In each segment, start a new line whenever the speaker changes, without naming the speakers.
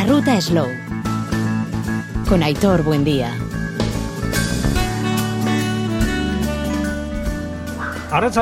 La ruta Slow. Con Aitor Buendía.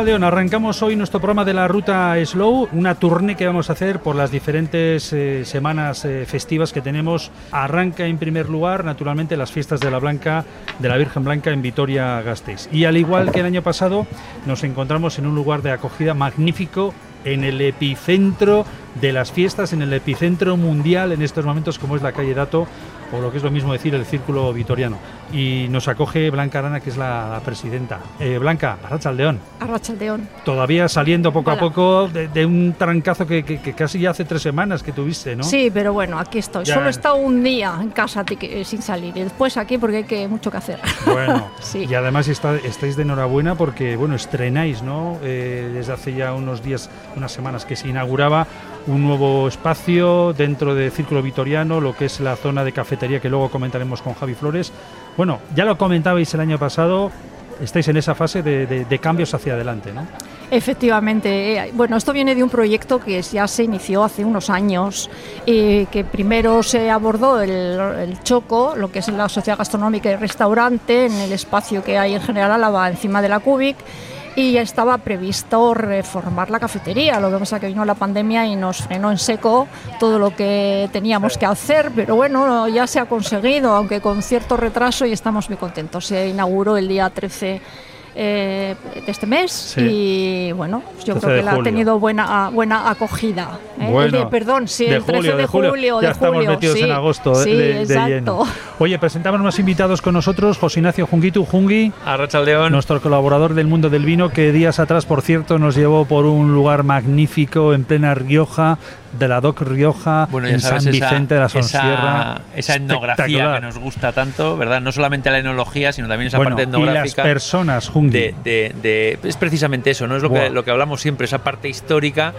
León, arrancamos hoy nuestro programa de la ruta Slow, una tournée que vamos a hacer por las diferentes eh, semanas eh, festivas que tenemos. Arranca en primer lugar, naturalmente, las fiestas de la Blanca, de la Virgen Blanca en Vitoria-Gasteiz. Y al igual que el año pasado, nos encontramos en un lugar de acogida magnífico en el epicentro de las fiestas, en el epicentro mundial en estos momentos, como es la calle Dato, o lo que es lo mismo decir el Círculo Vitoriano. Y nos acoge Blanca Arana, que es la, presidenta. Eh, Blanca, Arrachaldeón.
Arrachaldeón.
Todavía saliendo poco a poco de, un trancazo que, casi ya hace tres semanas que tuviste, ¿no?
Sí, pero bueno, aquí estoy. Solo he estado un día en casa eh, sin salir y después aquí porque hay que, mucho que hacer.
Bueno, sí. y además estáis de enhorabuena porque, bueno, estrenáis, ¿no? Eh, desde hace ya unos días, unas semanas que se inauguraba un nuevo espacio dentro de Círculo Vitoriano, lo que es la zona de cafetería que luego comentaremos con Javi Flores. Bueno, ya lo comentabais el año pasado, estáis en esa fase de, cambios hacia adelante, ¿no?
Efectivamente. Eh, bueno, esto viene de un proyecto que ya se inició hace unos años, eh, que primero se abordó el, Choco, lo que es la Sociedad Gastronómica y Restaurante, en el espacio que hay en General Álava, encima de la Cubic y ya estaba previsto reformar la cafetería. Lo que pasa que vino la pandemia y nos frenó en seco todo lo que teníamos que hacer, pero bueno, ya se ha conseguido, aunque con cierto retraso y estamos muy contentos. Se inauguró el día 13 eh, de este mes y bueno, yo creo que ha tenido buena buena acogida.
¿eh?
perdón, sí, el 13 de julio,
ya
de
estamos metidos en agosto
sí,
de,
exacto.
Oye, presentamos más invitados con nosotros, José Ignacio Junguitu Jungi,
León,
nuestro colaborador del mundo del vino, que días atrás, por cierto, nos llevó por un lugar magnífico en plena Rioja, de la DOC Rioja en San Vicente de la Sonsierra.
Esa, etnografía que nos gusta tanto, ¿verdad? No solamente la enología, sino también esa parte etnográfica.
Y las personas,
de, de, Es precisamente eso, ¿no? Es lo, que, lo que hablamos siempre, esa parte histórica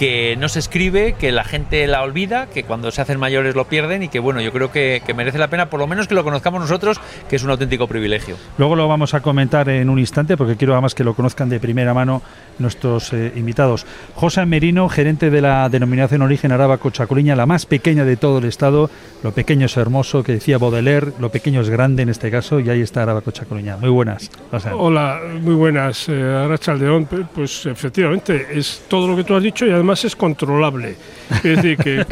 que no se escribe, que la gente la olvida, que cuando se hacen mayores lo pierden y que bueno, yo creo que, merece la pena por lo menos que lo conozcamos nosotros, que es un auténtico privilegio.
Luego lo vamos a comentar en un instante porque quiero además que lo conozcan de primera mano nuestros eh, invitados. José Merino, gerente de la denominación Origen Arábaco Chacoliña, la más pequeña de todo el estado. Lo pequeño es hermoso, que decía Baudelaire, lo pequeño es grande en este caso y ahí está Arábaco Chacoliña. Muy buenas.
Hola, muy buenas. Eh, Arrachaldeón, pues efectivamente es todo lo que tú has dicho y además es controlable. Es decir, que,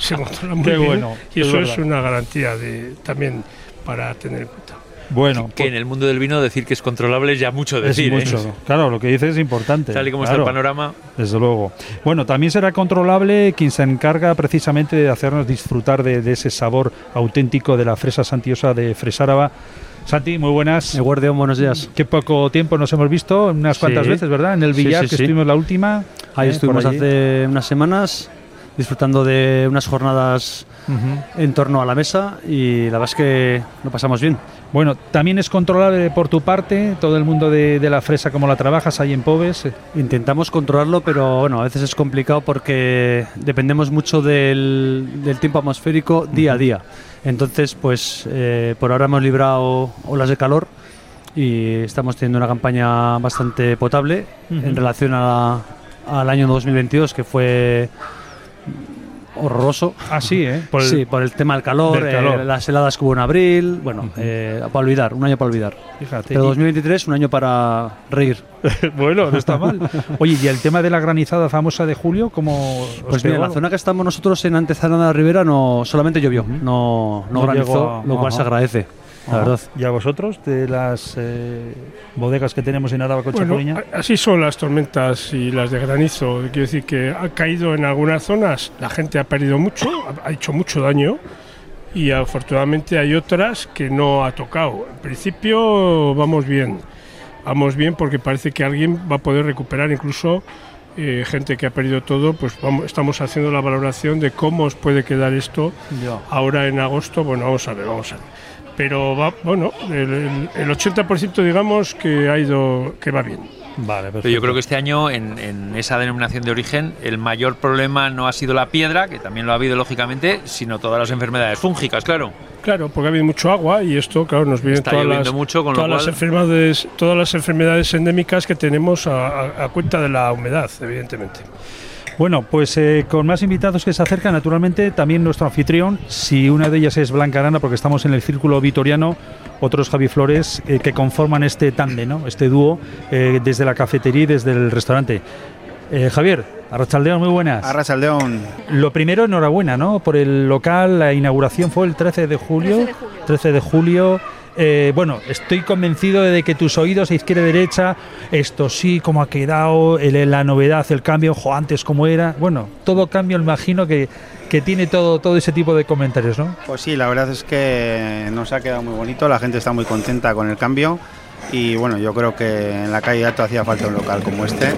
se controla muy bien bueno, y eso es, una garantía de, también para tener en cuenta.
Bueno, que, pues en el mundo del vino decir que es controlable es ya mucho decir.
Es mucho.
¿eh?
Claro, lo que dice es importante.
Tal y como está el panorama.
Desde luego. Bueno, también será controlable quien se encarga precisamente de hacernos disfrutar de, de ese sabor auténtico de la fresa santiosa de Fresáraba Santi, muy buenas.
Guardián, buenos días.
Qué poco tiempo nos hemos visto, unas cuantas veces, ¿verdad? En el Villar, que estuvimos la última.
Ahí ¿eh? estuvimos hace unas semanas disfrutando de unas jornadas en torno a la mesa y la verdad es que lo pasamos bien.
Bueno, también es controlable por tu parte todo el mundo de, la fresa, como la trabajas ahí en Pobes.
Intentamos controlarlo, pero bueno, a veces es complicado porque dependemos mucho del, tiempo atmosférico día a día. Entonces, pues eh, por ahora hemos librado olas de calor y estamos teniendo una campaña bastante potable en relación al año 2022, que fue horroroso.
Ah, sí, ¿eh?
Por el, sí, por el tema del calor, eh, las heladas que hubo en abril. Bueno, eh, para olvidar, un año para olvidar. Fíjate. Pero 2023, un año para reír.
bueno, no está mal. Oye, ¿y el tema de la granizada famosa de julio? ¿cómo
pues mira, la zona que estamos nosotros en Antezana de la Ribera no solamente llovió, no, no, granizó, lo cual se agradece la verdad.
¿Y a vosotros, de las eh, bodegas que tenemos en Araba
bueno, Así son las tormentas y las de granizo. Quiero decir que ha caído en algunas zonas, la gente ha perdido mucho, ha hecho mucho daño y afortunadamente hay otras que no ha tocado. En principio vamos bien, vamos bien porque parece que alguien va a poder recuperar incluso eh, gente que ha perdido todo, pues vamos, estamos haciendo la valoración de cómo os puede quedar esto ahora en agosto. Bueno, vamos a ver, vamos a ver pero va, bueno, el, el 80% digamos que ha ido, que va bien.
Vale, Pero yo creo que este año en, esa denominación de origen el mayor problema no ha sido la piedra, que también lo ha habido lógicamente, sino todas las enfermedades fúngicas, claro.
Claro, porque ha habido mucho agua y esto, claro, nos vienen todas, las,
mucho,
todas las enfermedades, todas las enfermedades endémicas que tenemos a cuenta de la humedad, evidentemente.
Bueno, pues eh, con más invitados que se acercan, naturalmente, también nuestro anfitrión, si una de ellas es Blanca Arana, porque estamos en el círculo vitoriano, otros Javi Flores eh, que conforman este tándem, ¿no? este dúo, eh, desde la cafetería y desde el restaurante. Javier, Arrachaldeón, muy buenas.
Arrachaldeón.
Lo primero, enhorabuena, ¿no? Por el local, la inauguración fue el 13 de julio. 13 de julio. 13 de julio eh, bueno, estoy convencido de que tus oídos a izquierda y derecha, esto sí, cómo ha quedado, la novedad, el cambio, ojo, antes cómo era. Bueno, todo cambio, imagino que, que tiene todo, todo ese tipo de comentarios, ¿no?
Pues sí, la verdad es que nos ha quedado muy bonito, la gente está muy contenta con el cambio y bueno, yo creo que en la calle Alto hacía falta un local como este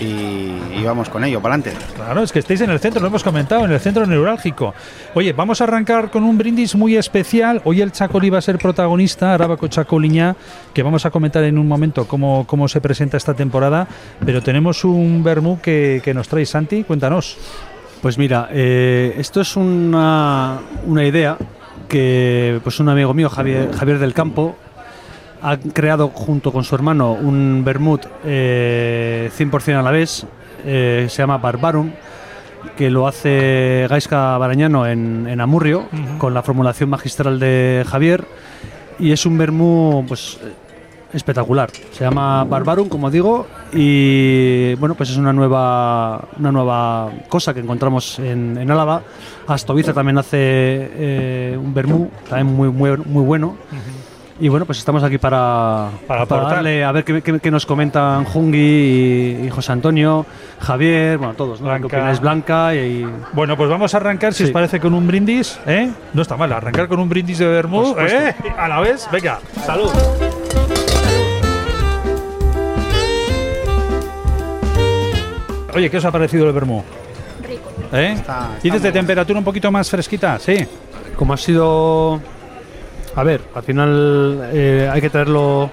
y, vamos con ello, para adelante.
Claro, es que estáis en el centro, lo hemos comentado, en el centro neurálgico. Oye, vamos a arrancar con un brindis muy especial. Hoy el Chacolí va a ser protagonista, Arábaco Chacoliña, que vamos a comentar en un momento cómo, cómo se presenta esta temporada, pero tenemos un vermú que, que nos trae Santi, cuéntanos.
Pues mira, eh, esto es una, una idea que pues un amigo mío, Javier, Javier del Campo, ha creado junto con su hermano un vermut eh, 100% a la vez, eh, se llama Barbarum, que lo hace Gaisca Barañano en, Amurrio, con la formulación magistral de Javier, y es un vermú pues, espectacular. Se llama Barbarum, como digo, y bueno, pues es una nueva, una nueva cosa que encontramos en, en Álava. Astoviza también hace eh, un vermú, también muy, muy, muy bueno. Y bueno, pues estamos aquí para,
para,
darle a ver qué, nos comentan Jungi y, José Antonio, Javier, bueno, todos, ¿no?
Blanca.
es Blanca y,
Bueno, pues vamos a arrancar, si os parece, con un brindis, ¿eh? No está mal, arrancar con un brindis de Bermud, ¿eh? A la vez, venga, salud. Oye, ¿qué os ha parecido el Bermú?
Rico.
¿Eh? ¿Dices de temperatura un poquito más fresquita? Sí.
Como ha sido a ver, al final eh, hay que traerlo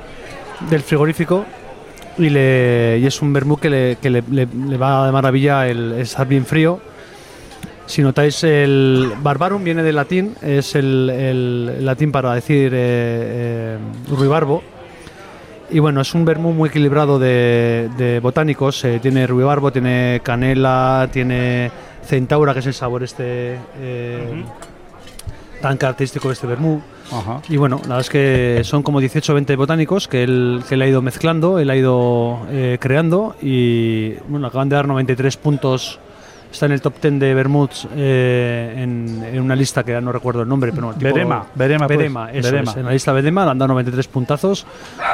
del frigorífico y, le, es un vermú que, le, va de maravilla el, estar bien frío. Si notáis, el barbarum viene del latín, es el, latín para decir eh, eh, ruibarbo. Y bueno, es un vermú muy equilibrado de, botánicos. tiene ruibarbo, tiene canela, tiene centaura, que es el sabor este tan característico de este vermú. Y bueno, la verdad es que son como 18 o 20 botánicos que él, que él ha ido mezclando, él ha ido eh, creando y bueno, acaban de dar 93 puntos está en el top 10 de Bermuds eh, en, una lista que ya no recuerdo el nombre, pero
tipo, Berema, Berema,
Berema, pues, eso Es, en la lista Berema le han dado 93 puntazos,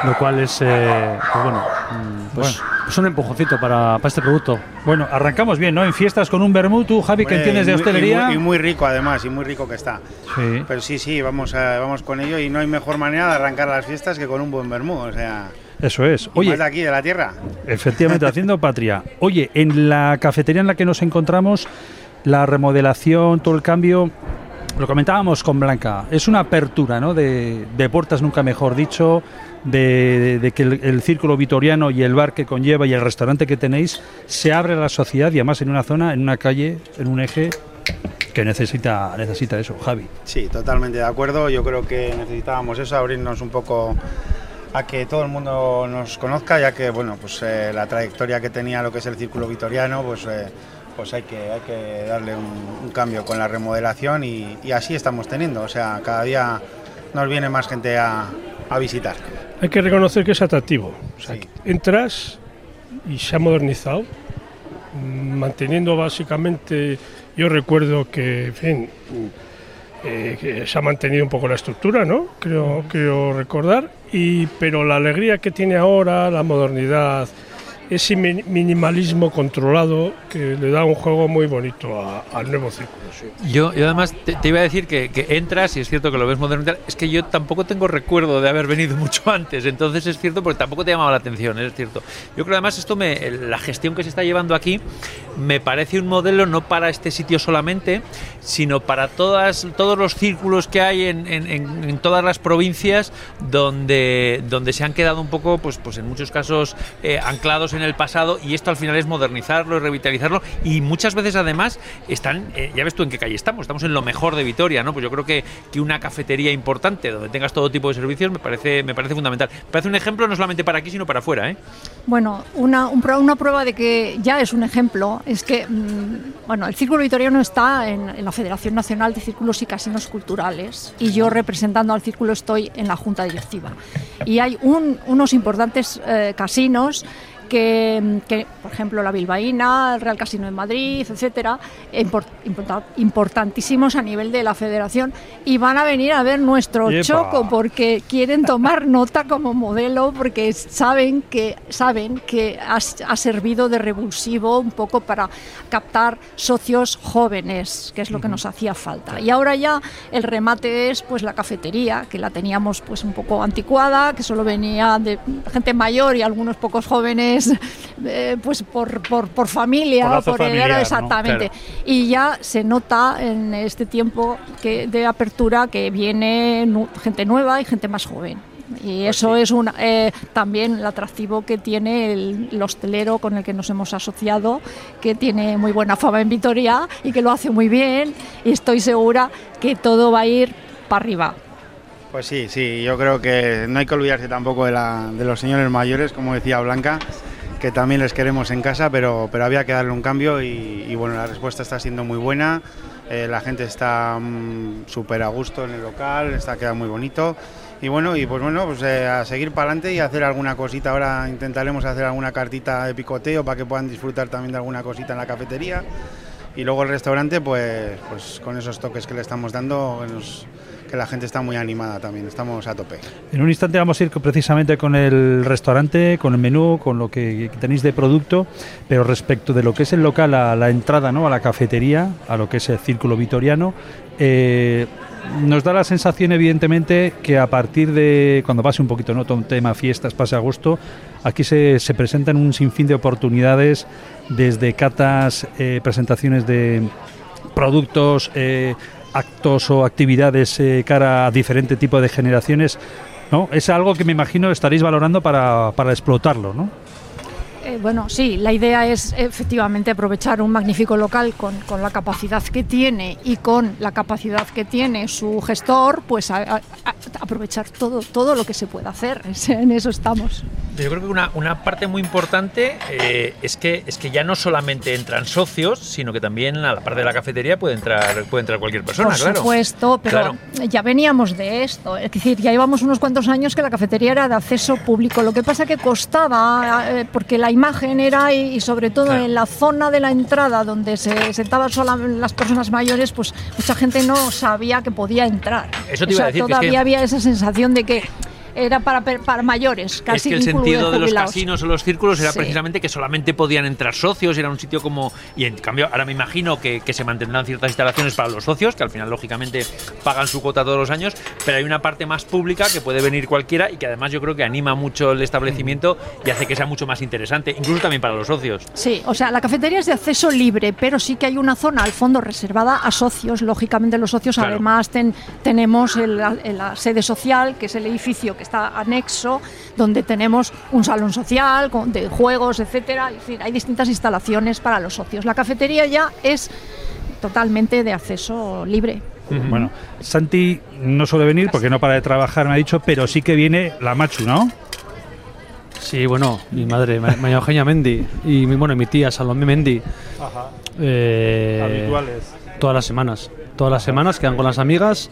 lo cual es, eh, pues bueno, mm, pues, pues, un empujoncito para, para, este producto.
Bueno, arrancamos bien, ¿no? En fiestas con un Bermud, tú, Javi, que entiendes de hostelería.
Y muy, rico, además, y muy rico que está.
Sí.
Pero sí, sí, vamos, vamos con ello y no hay mejor manera de arrancar las fiestas que con un buen Bermud, o sea...
Eso es. Oye,
de aquí, de la tierra.
Efectivamente, haciendo patria. Oye, en la cafetería en la que nos encontramos, la remodelación, todo el cambio, lo comentábamos con Blanca, es una apertura ¿no? de, puertas, nunca mejor dicho, de, que el, círculo vitoriano y el bar que conlleva y el restaurante que tenéis se abre a la sociedad y además en una zona, en una calle, en un eje que necesita, necesita eso, Javi.
Sí, totalmente de acuerdo. Yo creo que necesitábamos eso, abrirnos un poco a que todo el mundo nos conozca, ya que bueno, pues eh, la trayectoria que tenía lo que es el círculo vitoriano, pues, eh, pues hay, que, hay que darle un, cambio con la remodelación y, así estamos teniendo. O sea, cada día nos viene más gente a, visitar.
Hay que reconocer que es atractivo. entras y se ha modernizado, manteniendo básicamente, yo recuerdo que, en fin, eh, se ha mantenido un poco la estructura, ¿no? Creo, creo recordar. Y, pero la alegría que tiene ahora, la modernidad, ese minimalismo controlado que le da un juego muy bonito al nuevo círculo.
Yo, además te, iba a decir que, entras y es cierto que lo ves moderno, es que yo tampoco tengo recuerdo de haber venido mucho antes, entonces es cierto porque tampoco te llamaba la atención, es cierto. Yo creo además esto me, la gestión que se está llevando aquí me parece un modelo no para este sitio solamente, sino para todas, todos los círculos que hay en, en, todas las provincias donde, donde se han quedado un poco, pues, pues en muchos casos eh, anclados en en el pasado y esto al final es modernizarlo y revitalizarlo y muchas veces además están, eh, ya ves tú en qué calle estamos, estamos en lo mejor de Vitoria, ¿no? Pues yo creo que, que una cafetería importante donde tengas todo tipo de servicios me parece, me parece fundamental. Me parece un ejemplo no solamente para aquí sino para afuera, ¿eh?
Bueno, una, una prueba de que ya es un ejemplo es que, mm, bueno, el Círculo Vitoriano está en, la Federación Nacional de Círculos y Casinos Culturales y yo representando al Círculo estoy en la Junta Directiva. Y hay unos importantes eh, casinos que, por ejemplo, la Bilbaína, el Real Casino de Madrid, etcétera, importantísimos a nivel de la federación y van a venir a ver nuestro choco porque quieren tomar nota como modelo porque saben que saben que ha, servido de revulsivo un poco para captar socios jóvenes, que es lo que nos hacía falta. Y ahora ya el remate es pues la cafetería, que la teníamos pues un poco anticuada, que solo venía de gente mayor y algunos pocos jóvenes eh, pues por, por, por familia, por, exactamente. Y ya se nota en este tiempo que, de apertura que viene gente nueva y gente más joven. Y pues eso es una, eh, también el atractivo que tiene el, hostelero con el que nos hemos asociado, que tiene muy buena fama en Vitoria y que lo hace muy bien. Y estoy segura que todo va a ir para arriba.
Pues sí, sí, yo creo que no hay que olvidarse tampoco de, la, de los señores mayores, como decía Blanca, que también les queremos en casa, pero, pero había que darle un cambio y, bueno, la respuesta está siendo muy buena, eh, la gente está mm, súper a gusto en el local, está quedando muy bonito. Y bueno, y pues bueno, pues eh, a seguir para adelante y hacer alguna cosita. Ahora intentaremos hacer alguna cartita de picoteo para que puedan disfrutar también de alguna cosita en la cafetería. Y luego el restaurante, pues, pues con esos toques que le estamos dando, que la gente está muy animada también, estamos a tope.
En un instante vamos a ir precisamente con el restaurante, con el menú, con lo que tenéis de producto, pero respecto de lo que es el local, a la entrada, ¿no? a la cafetería, a lo que es el círculo vitoriano, eh, nos da la sensación, evidentemente, que a partir de cuando pase un poquito, ¿no? Todo un tema fiestas, pase agosto, aquí se, se presentan un sinfín de oportunidades, desde catas, eh, presentaciones de productos, eh, actos o actividades eh, cara a diferente tipo de generaciones. ¿no? Es algo que me imagino estaréis valorando para, para explotarlo, ¿no?
Eh, bueno, sí, la idea es efectivamente aprovechar un magnífico local con, la capacidad que tiene y con la capacidad que tiene su gestor, pues aprovechar todo, todo lo que se pueda hacer. En eso estamos.
Yo creo que una, una parte muy importante eh, es, que, es que ya no solamente entran socios, sino que también a la parte de la cafetería puede entrar, puede entrar cualquier persona,
Por supuesto, pero ya veníamos de esto. Es decir, ya llevamos unos cuantos años que la cafetería era de acceso público. Lo que pasa que costaba, eh, porque la imagen era, y, sobre todo en la zona de la entrada donde se sentaban solo las personas mayores, pues mucha gente no sabía que podía entrar.
Eso te iba a decir,
todavía había esa sensación de que era para, para mayores, casi.
Es que el sentido de, los casinos o los círculos era precisamente que solamente podían entrar socios, era un sitio como. Y en cambio, ahora me imagino que, se mantendrán ciertas instalaciones para los socios, que al final, lógicamente, pagan su cuota todos los años, pero hay una parte más pública que puede venir cualquiera y que además yo creo que anima mucho el establecimiento y hace que sea mucho más interesante, incluso también para los socios.
Sí, o sea, la cafetería es de acceso libre, pero sí que hay una zona al fondo reservada a socios. Lógicamente, los socios además tenemos la sede social, que es el edificio que está anexo donde tenemos un salón social de juegos, etcétera. hay distintas instalaciones para los socios. La cafetería ya es totalmente de acceso libre.
Bueno, Santi no suele venir porque no para de trabajar, me ha dicho, pero sí que viene la Machu, ¿no?
Sí, bueno, mi madre, María Eugenia Mendy, y mi, bueno, mi tía Salomé Mendy.
Ajá. Eh, Habituales.
Todas las semanas. Todas las semanas quedan con las amigas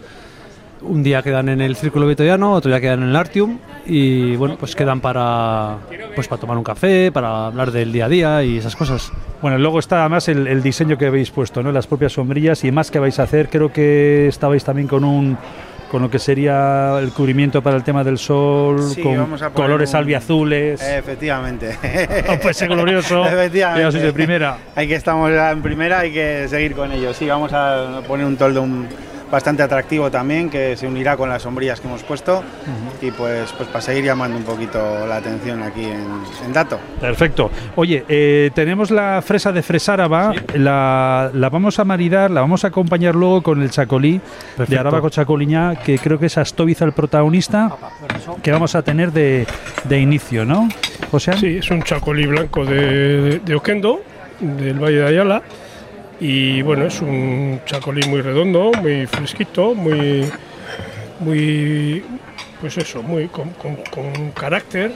un día quedan en el Círculo Vitoriano, otro día quedan en el Artium y bueno, pues quedan para pues para tomar un café, para hablar del día a día y esas cosas.
Bueno, luego está además el, diseño que habéis puesto, ¿no? Las propias sombrillas y más que vais a hacer, creo que estabais también con un con lo que sería el cubrimiento para el tema del sol, con colores albiazules.
Efectivamente.
Oh, pues ser glorioso.
Efectivamente.
de primera.
Hay que estamos en primera, hay que seguir con ello. Sí, vamos a poner un toldo un bastante atractivo también, que se unirá con las sombrillas que hemos puesto y pues, pues para seguir llamando un poquito la atención aquí en, Dato.
Perfecto. Oye, eh, tenemos la fresa de Fresáraba, la, la, vamos a maridar, la vamos a acompañar luego con el chacolí de Arabaco Chacoliña, que creo que es Astoviza el protagonista, que vamos a tener de, de inicio, ¿no?
José. Sí, es un chacolí blanco de, de Oquendo, del Valle de Ayala y bueno, es un chacolí muy redondo, muy fresquito, muy, muy pues eso, muy con, carácter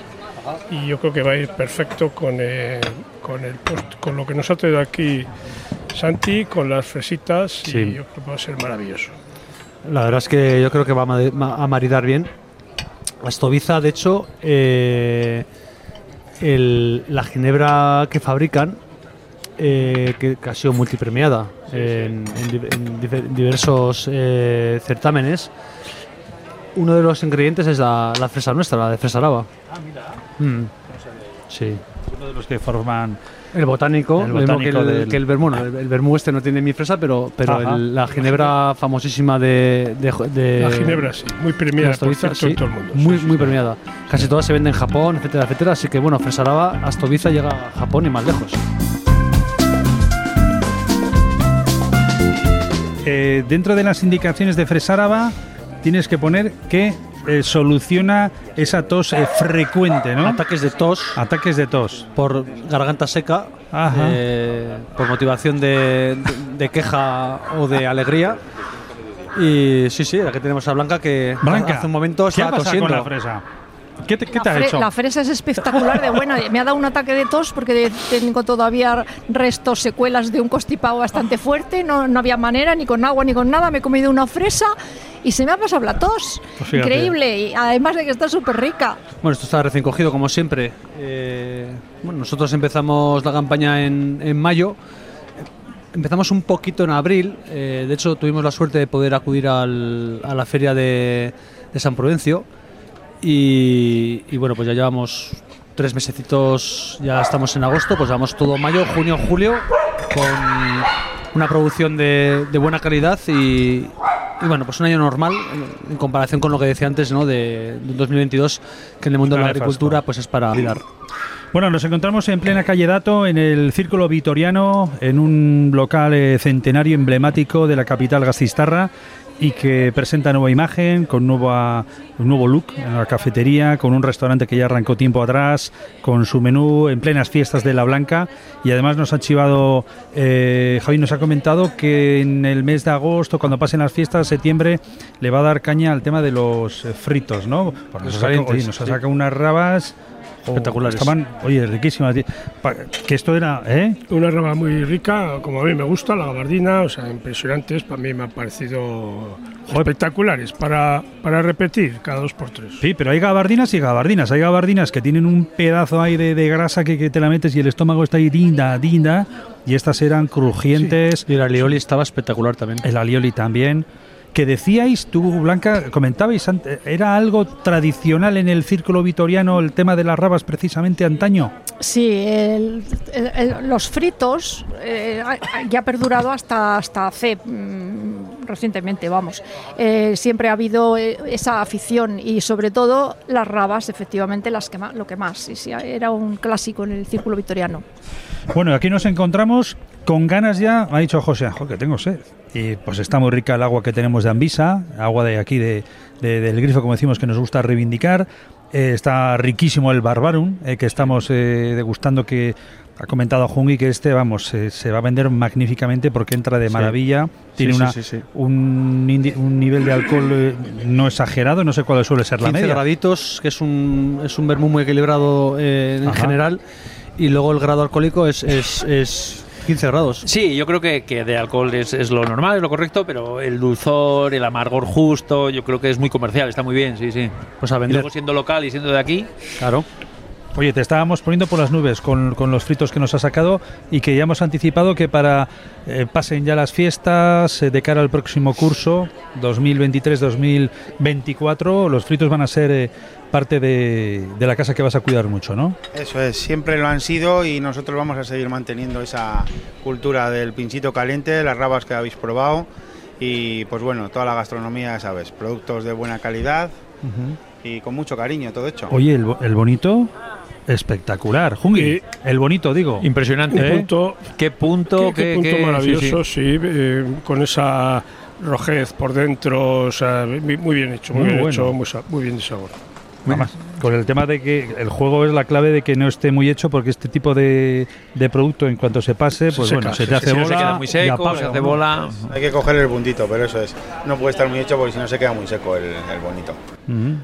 y yo creo que va a ir perfecto con, eh, con, el, post- con lo que nos ha traído aquí Santi, con las fresitas
Sí.
y yo creo que va a ser maravilloso.
La verdad es que yo creo que va a maridar bien. Astoviza, de hecho, eh, el- la ginebra que fabrican, eh, que, que ha sido multipremiada en, en di- en difer- diversos eh, certámenes, uno de los ingredientes es la, la fresa nuestra, la de fresa araba. Mm. Sí.
Uno de los que forman.
El botánico,
El
lo mismo
botánico
que el,
del-
que el vermú. no, El, el vermú este no tiene mi fresa, pero, pero el- la ginebra famosísima de, de, de-
La ginebra sí, muy premiada por
Astoviza,
cierto en
sí,
todo el mundo.
Muy,
Sí, sí,
muy
sí.
premiada. Casi todas se venden en Japón, etcétera, etcétera. Así que bueno, Fresaraba, Astoviza llega a Japón y más lejos.
Eh, dentro de las indicaciones de Fresáraba, tienes que poner que eh, soluciona esa tos eh, frecuente, ¿no?
Ataques de tos
Ataques de tos.
por garganta seca, eh, por motivación de, de- de queja o de alegría. Y sí, sí, aquí tenemos a Blanca que
Blanca,
hace un momento
¿qué ha
estaba
pasado con la
tosiendo.
fresa? ¿Qué te, qué
La,
te hecho?
la fresa es espectacular de buena. Me ha dado un ataque de tos porque tengo todavía restos, secuelas de un constipado bastante fuerte. No, no había manera, ni con agua ni con nada. Me he comido una fresa y se me ha pasado la tos.
Pues.
Increíble. Y además de que está súper rica.
Bueno, esto está recién cogido, como siempre. Eh, bueno, nosotros empezamos la campaña en, en mayo. Empezamos un poquito en abril. eh, de hecho, tuvimos la suerte de poder acudir al- a la feria de, de San Prudencio. Y, y bueno, pues ya llevamos tres mesecitos, ya estamos en agosto, pues llevamos todo mayo, junio, julio, con una producción de, de buena calidad y, y bueno, pues un año normal en, comparación con lo que decía antes, ¿no? De, de 2022, que en el mundo de la agricultura pues es para olvidar.
Bueno, nos encontramos en plena calle Dato, en el Círculo Vitoriano, en un local eh, centenario emblemático de la capital gastistarra y que presenta nueva imagen, con nueva, un nuevo look en la cafetería, con un restaurante que ya arrancó tiempo atrás, con su menú en plenas fiestas de La Blanca y además nos ha chivado, eh, Javi nos ha comentado que en el mes de agosto, cuando pasen las fiestas, septiembre, le va a dar caña al tema de los eh, fritos, ¿no? Porque nos, nos sacado unas rabas
Espectaculares.
Estaban, oye, riquísimas. Que esto era, ¿eh?
Una rama muy rica, como a mí me gusta, la gabardina, o sea, impresionantes, para mí me han parecido espectaculares, para, para repetir cada dos por tres.
Sí, pero hay gabardinas y gabardinas. Hay gabardinas que tienen un pedazo ahí de, de grasa que, que te la metes y el estómago está ahí dinda, dinda. Y estas eran crujientes.
Y el alioli estaba espectacular también.
El alioli también. Que decíais, tú, Blanca, comentabais, ¿era algo tradicional en el círculo vitoriano el tema de las rabas precisamente antaño?
Sí, el- el- el- los fritos eh, ya ha perdurado hasta, hasta hace mm, recientemente, vamos. Eh, siempre ha habido eh, esa afición y sobre todo las rabas, efectivamente, las que más, lo que más. Sí, sí, era un clásico en el círculo victoriano.
Bueno, aquí nos encontramos con ganas ya, ha dicho José, "Jo, que tengo sed. Y pues está muy rica el agua que tenemos de Ambisa, agua de aquí de, de- del grifo, como decimos, que nos gusta reivindicar. Eh, está riquísimo el Barbarum, eh, que estamos eh, degustando, que ha comentado Jungi que este, vamos, se va a vender magníficamente porque entra de
Sí.
maravilla. Tiene
Sí,
una,
sí.
Un, un nivel de alcohol no exagerado, no sé cuál suele ser la
15
media.
graditos, que es un, es un vermú muy equilibrado en
Ajá.
general. Y luego el grado alcohólico es, es, es 15 grados.
Sí, yo creo que, que de alcohol es, es lo normal, es lo correcto, pero el dulzor, el amargor justo, yo creo que es muy comercial, está muy bien, sí, sí.
Pues a
Y
vender.
luego siendo local y siendo de aquí,
Claro.
Oye, te estábamos poniendo por las nubes con, con los fritos que nos ha sacado y que ya hemos anticipado que para eh, pasen ya las fiestas eh, de cara al próximo curso 2023-2024, los fritos van a ser eh, parte de, de la casa que vas a cuidar mucho, ¿no?
Eso es, siempre lo han sido y nosotros vamos a seguir manteniendo esa cultura del pinchito caliente, las rabas que habéis probado y pues bueno, toda la gastronomía, sabes, productos de buena calidad y con mucho cariño todo hecho.
Oye, el bonito, espectacular. Jungi,
Sí.
el bonito, digo.
impresionante. ¿eh?
punto,
Qué punto,
qué, qué
qué-
punto
qué- sí,
maravilloso,
sí.
sí, eh, con esa rojez por dentro, o sea, muy bien hecho, muy,
Muy
bien
bueno.
hecho, muy, muy bien de sabor.
Además, con el tema de que el juego es la clave de que no esté muy hecho, porque este tipo de, de producto, en cuanto se pase, pues
Se
bueno,
seca,
se te hace
Si no
bola.
se queda muy seco,
apaga,
se hace bola.
Hay que coger el puntito, pero eso es. No puede estar muy hecho porque si no se queda muy seco el, el bonito.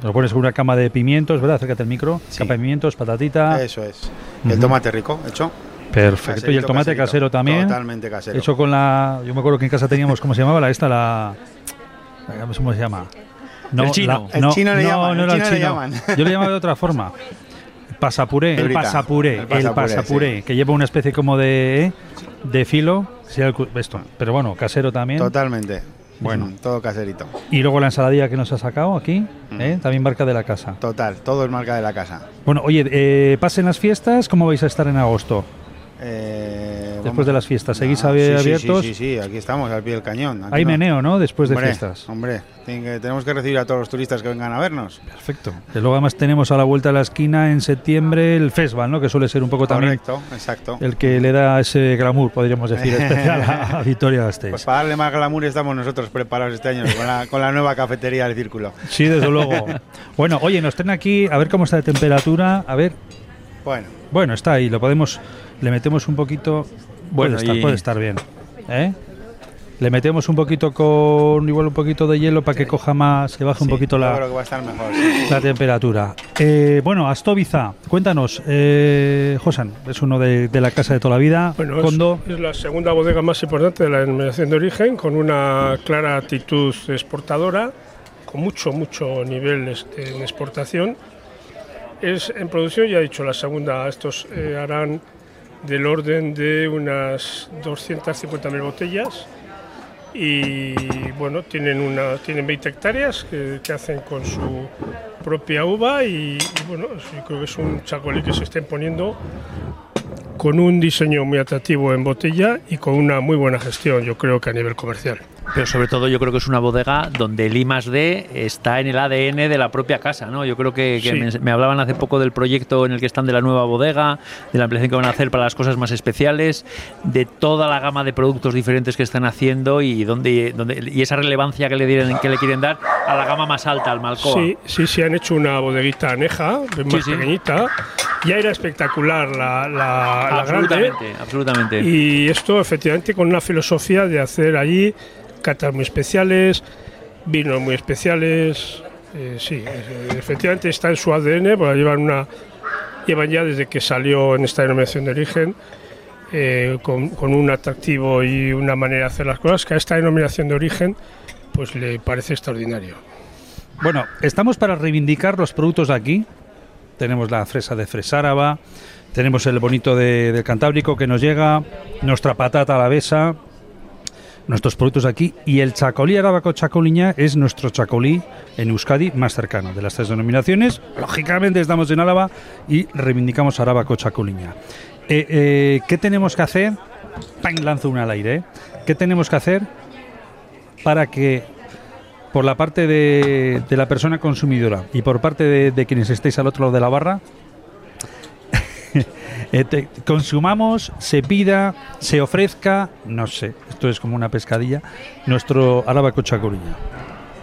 Lo pones con una cama de pimientos, ¿verdad? Acércate al micro.
Sí.
Capa de pimientos, patatita.
Eso es. Y el tomate rico, hecho.
Perfecto. y el tomate
caserito.
casero también.
Totalmente casero.
Hecho con la. Yo me acuerdo que en casa teníamos, ¿cómo se llamaba? La esta, la. ¿Cómo se llama?
El chino.
El chino le
no,
llaman,
no
el
el
chino le
chino.
llaman.
Yo le llamaba de otra forma. Pasapuré, el pasapuré,
El
el
pasapuré,
pasapuré, que lleva una especie como de, ¿eh? de filo, el esto, pero bueno, casero también.
Totalmente.
Bueno.
Mm, todo caserito.
Y luego la ensaladilla que nos ha sacado aquí,
Mm.
¿eh? también marca de la casa.
Total, todo es marca de la casa.
Bueno, oye, eh, pasen las fiestas, ¿cómo vais a estar en agosto?
Eh,
Después de las fiestas, ¿seguís
sí, sí,
abiertos?
Sí, sí, sí, aquí estamos, al pie del cañón. Aquí
Hay
no-
meneo, ¿no? Después de fiestas.
Hombre, que- tenemos que recibir a todos los turistas que vengan a vernos.
Perfecto. Que luego además tenemos a la vuelta de la esquina en septiembre el festival, ¿no? Que suele ser un poco también
Correcto, exacto.
el que le da ese glamour, podríamos decir, especial a, a Victoria Gasteiz.
Pues para darle más glamour estamos nosotros preparados este año con la, con la nueva cafetería del Círculo.
Sí, desde luego. Bueno, oye, nos traen aquí, a ver cómo está de temperatura, a ver,
Bueno,
bueno, está ahí, lo podemos, le metemos un poquito,
Bueno,
puede, estar,
y-
puede estar bien, ¿eh? Le metemos un poquito con, igual un poquito de hielo para que coja más, se baje un poquito la,
creo que va a estar mejor. sí.
la temperatura. Eh, bueno, Astoviza, cuéntanos, eh, Josan, es uno de, de la casa de toda la vida,
Bueno, es la segunda bodega más importante de la denominación de origen, con una clara actitud exportadora, con mucho, mucho nivel este, en exportación. Es en producción, ya he dicho, la segunda. Estos eh, harán del orden de unas 250.000 botellas y bueno, tienen, una, tienen 20 hectáreas que, hacen con su propia uva y, bueno, yo creo que es un chacolí que se estén poniendo con un diseño muy atractivo en botella y con una muy buena gestión, yo creo que a nivel comercial.
Pero sobre todo yo creo que es una bodega donde el I más D está en el ADN de la propia casa, ¿no? Yo creo que, que
Sí.
me, me hablaban hace poco del proyecto en el que están de la nueva bodega, de la ampliación que van a hacer para las cosas más especiales, de toda la gama de productos diferentes que están haciendo y donde, donde y esa relevancia que le, dieron- que le quieren dar a la gama más alta, al Malcoa.
Sí, sí, sí, han hecho una bodeguita aneja, más
sí.
pequeñita. Ya era espectacular la, la, la grande.
absolutamente, absolutamente.
Y esto efectivamente con una filosofía de hacer allí catas muy especiales, vinos muy especiales. eh, sí, efectivamente está en su ADN, porque llevan una llevan ya desde que salió en esta denominación de origen eh, con, con un atractivo y una manera de hacer las cosas que a esta denominación de origen pues le parece extraordinario.
Bueno, estamos para reivindicar los productos de aquí. Tenemos la fresa de Fresáraba, tenemos el bonito de- del Cantábrico que nos llega, nuestra patata alavesa, nuestros productos aquí y el chacolí arábaco chacoliña es nuestro chacolí en Euskadi más cercano de las tres denominaciones. Lógicamente estamos en Álava y reivindicamos arábaco chacoliña. Eh, eh, ¿Qué tenemos que hacer? ¡Pam! Lanzo una al aire. ¿eh? ¿Qué tenemos que hacer para que por la parte de, de la persona consumidora y por parte de, de quienes estéis al otro lado de la barra, eh, te- consumamos, se pida, se ofrezca, no sé, esto es como una pescadilla, nuestro arábaco chacoliña.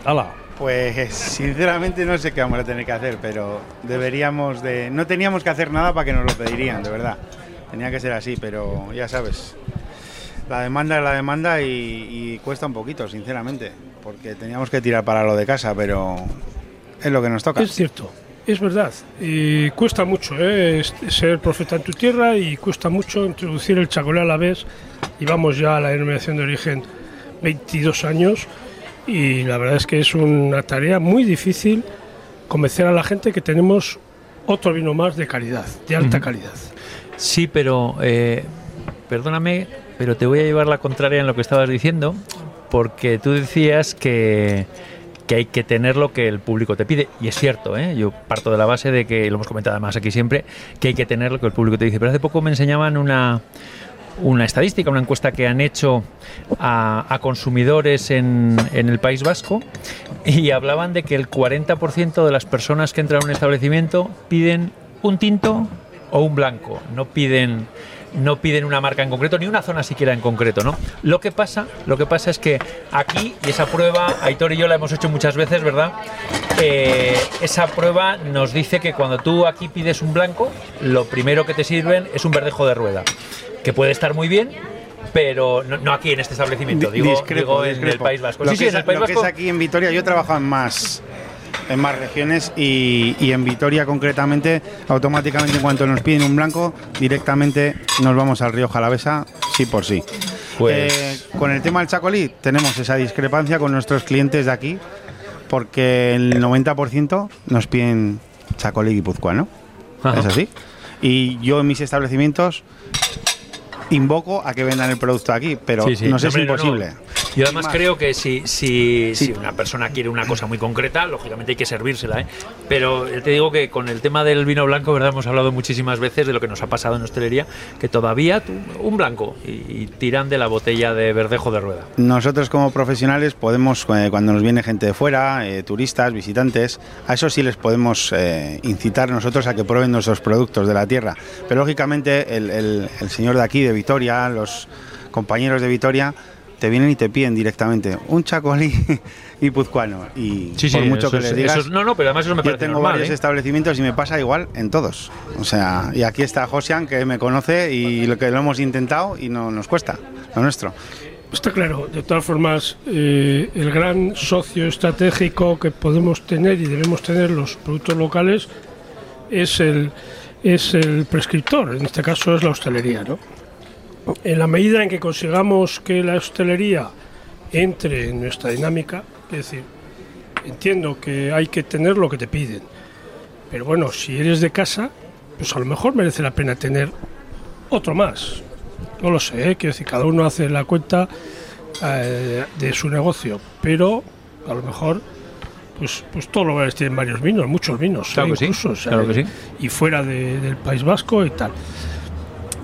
¡Hala!
Pues sinceramente no sé qué vamos a tener que hacer, pero deberíamos de... No teníamos que hacer nada para que nos lo pedirían, de verdad. Tenía que ser así, pero ya sabes. La demanda es la demanda y, y cuesta un poquito, sinceramente, porque teníamos que tirar para lo de casa, pero es lo que nos toca.
Es cierto, es verdad. Y cuesta mucho ¿eh? Ser profeta en tu tierra y cuesta mucho introducir el chacolé a la vez. Y vamos ya a la denominación de origen 22 años y la verdad es que es una tarea muy difícil convencer a la gente que tenemos otro vino más de calidad, de alta calidad.
Sí, pero eh, perdóname, pero te voy a llevar la contraria en lo que estabas diciendo, porque tú decías que, que hay que tener lo que el público te pide, y es cierto, ¿eh? yo parto de la base de que, lo hemos comentado además aquí siempre, que hay que tener lo que el público te dice, pero hace poco me enseñaban una, una estadística, una encuesta que han hecho a, a consumidores en, en el País Vasco y hablaban de que el 40% de las personas que entran a un establecimiento piden un tinto o un blanco, no piden no piden una marca en concreto, ni una zona siquiera en concreto, ¿no? Lo que pasa, lo que pasa es que aquí, y esa prueba, Aitor y yo la hemos hecho muchas veces, ¿verdad? Eh, esa prueba nos dice que cuando tú aquí pides un blanco, lo primero que te sirven es un verdejo de rueda, que puede estar muy bien, pero no, aquí en este establecimiento, digo, digo en el País Vasco.
sí, sí, en el País Vasco. Que es aquí en Vitoria, yo trabajo en más en más regiones y, en Vitoria concretamente, automáticamente en cuanto nos piden un blanco, directamente nos vamos al río Jalavesa, sí por sí. Pues... Eh, con el tema del chacolí tenemos esa discrepancia con nuestros clientes de aquí, porque el 90% nos piden chacolí guipuzcoano, es así. Y yo en mis establecimientos invoco a que vendan el producto aquí, pero no sé si es imposible.
Yo además creo que si, si, si, una persona quiere una cosa muy concreta, lógicamente hay que servírsela, ¿eh? Pero te digo que con el tema del vino blanco, ¿verdad? Hemos hablado muchísimas veces de lo que nos ha pasado en hostelería, que todavía un blanco y, tiran de la botella de verdejo de rueda.
Nosotros como profesionales podemos, eh, cuando nos viene gente de fuera, eh, turistas, visitantes, a eso sí les podemos incitar nosotros a que prueben nuestros productos de la tierra. Pero lógicamente el, el señor de aquí, de Vitoria, los compañeros de Vitoria, te vienen y te piden directamente un chacolí guipuzcoano. Y por mucho que les digas.
no, no, pero además eso me parece
Yo tengo varios ¿eh? establecimientos y me pasa igual en todos. O sea, y aquí está Josian, que me conoce y lo que lo hemos intentado y no nos cuesta, lo nuestro.
Está claro, de todas formas, eh, el gran socio estratégico que podemos tener y debemos tener los productos locales es el, es el prescriptor, en este caso es la hostelería, ¿no? En la medida en que consigamos que la hostelería entre en nuestra dinámica, es decir, entiendo que hay que tener lo que te piden, pero bueno, si eres de casa, pues a lo mejor merece la pena tener otro más. No lo sé, ¿eh? quiero decir, cada uno hace la cuenta eh, de su negocio, pero a lo mejor pues, pues todos los lugares tienen varios vinos, muchos vinos,
claro que sí, claro que sí.
y fuera del País Vasco y tal.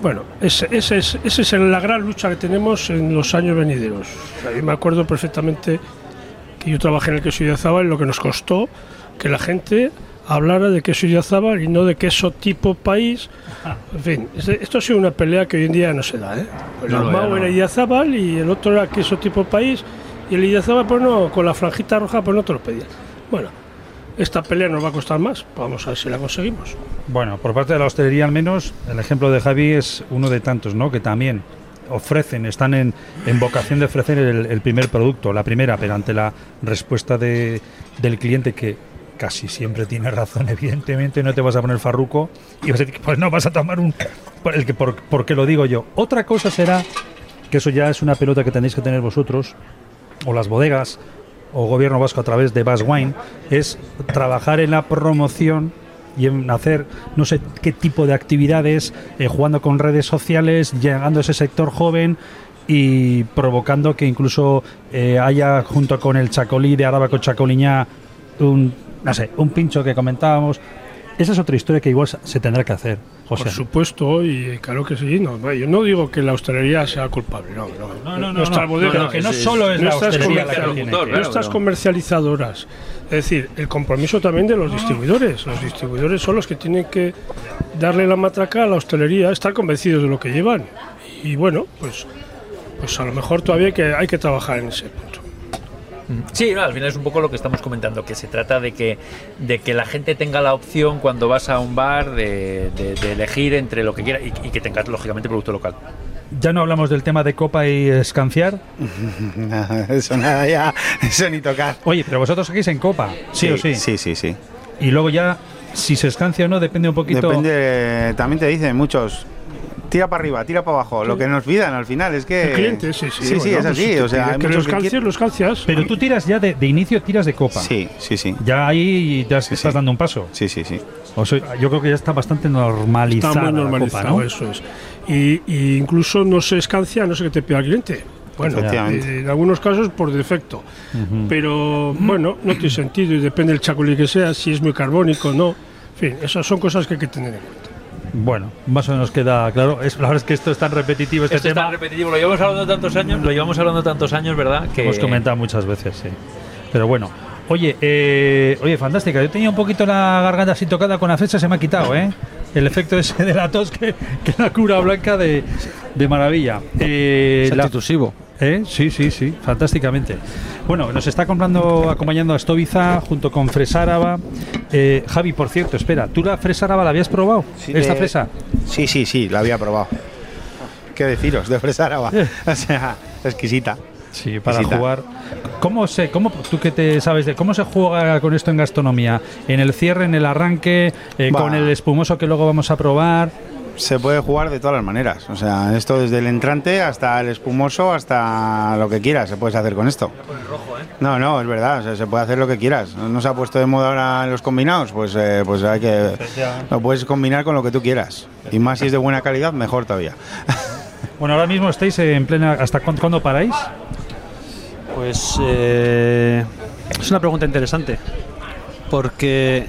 Bueno, esa ese es, ese es la gran lucha que tenemos en los años venideros. yo me acuerdo perfectamente que yo trabajé en el queso Idiazábal y lo que nos costó que la gente hablara de queso Idiazábal y no de queso tipo país. En fin, esto ha sido una pelea que hoy en día no se da. ¿eh? El no, era Idiazábal y el otro era queso tipo país y el Idiazábal, pues no, con la franjita roja, pues no te lo pedían. Bueno, esta pelea nos va a costar más. Vamos a ver si la conseguimos.
Bueno, por parte de la hostelería al menos, el ejemplo de Javi es uno de tantos, ¿no? Que también ofrecen, están en, vocación de ofrecer el, primer producto, la primera, pero ante la respuesta de, del cliente que casi siempre tiene razón, evidentemente, no te vas a poner farruco y vas a decir, pues no, vas a tomar un... El que, por, porque lo digo yo. Otra cosa será, que eso ya es una pelota que tenéis que tener vosotros, o las bodegas, o gobierno vasco a través de Bass Wine es trabajar en la promoción y en hacer no sé qué tipo de actividades, eh, jugando con redes sociales, llegando a ese sector joven y provocando que incluso eh, haya junto con el chacolí de Arábaco Chacoliñá un, no sé, un pincho que comentábamos. Esa es otra historia que igual se tendrá que hacer.
Por supuesto, y claro que sí. No, yo no digo que la hostelería sea culpable, no, no, no, no,
que no solo es la hostelería la
Nuestras comercializadoras. Es decir, el compromiso también de los distribuidores. Los distribuidores son los que tienen que darle la matraca a la hostelería, estar convencidos de lo que llevan. Y bueno, pues, pues a lo mejor todavía que, hay que trabajar en ese
Sí, al final es un poco lo que estamos comentando, que se trata de que, de que la gente tenga la opción cuando vas a un bar de, elegir entre lo que quiera y, que tengas, lógicamente, producto local.
Ya no hablamos del tema de copa y escanciar.
eso nada, ya, eso ni tocar.
Oye, pero vosotros seguís en copa, sí, o sí.
Sí, sí, sí.
Y luego ya, si se escancia o no, depende un poquito.
Depende, también te dicen muchos tira para arriba, tira para abajo, lo que nos pidan al final es que...
El cliente, sí, sí.
Sí, sí, es así, o sea...
Que los calcias, los calcias.
Pero tú tiras ya de, inicio, tiras de copa.
Sí, sí, sí.
Ya ahí ya estás dando un paso.
Sí, sí, sí.
O sea, yo creo que ya está bastante normalizado. Está muy normalizado,
eso es. Y, incluso no se escancia, no sé qué te pida el cliente. Bueno, en algunos casos por defecto. Pero bueno, no tiene sentido y depende del chacolí que sea, si es muy carbónico o no. En fin, esas son cosas que hay que tener en cuenta.
Bueno, más o menos queda claro. Es, la verdad es que esto es tan repetitivo. Este
esto
tema.
es tan repetitivo. Lo llevamos hablando tantos años, lo llevamos hablando tantos años, ¿verdad?
Que hemos comentado muchas veces, sí. Pero bueno, Oye, eh, oye, fantástica. Yo tenía un poquito la garganta así tocada con la fecha, se me ha quitado, ¿eh? El efecto ese de la tos que, que la cura blanca de, de maravilla. Eh,
Es
la-
antitusivo.
¿Eh? Sí, sí, sí, fantásticamente. Bueno, nos está comprando, acompañando a Stoviza junto con Fresáraba. Eh, Javi, por cierto, espera, ¿tú la Fresáraba la habías probado? ¿Esta
de-
fresa?
Sí, sí, sí, la había probado. ¿Qué deciros? De fresa araba. O sea, exquisita.
Sí, para
Exquisita.
jugar. ¿Cómo se, cómo, tú que te sabes de cómo se juega con esto en gastronomía? ¿En el cierre, en el arranque, eh, con el espumoso que luego vamos a probar?
Se puede jugar de todas las maneras. O sea, esto desde el entrante hasta el espumoso, hasta lo que quieras, se puede hacer con esto. No, no, es verdad, o sea, se puede hacer lo que quieras. ¿No se ha puesto de moda ahora en los combinados? Pues, eh, pues hay que. Lo puedes combinar con lo que tú quieras. Y más si es de buena calidad, mejor todavía.
Bueno, ahora mismo estáis en plena. ¿Hasta cuándo, cuándo paráis?
Pues eh, es una pregunta interesante, porque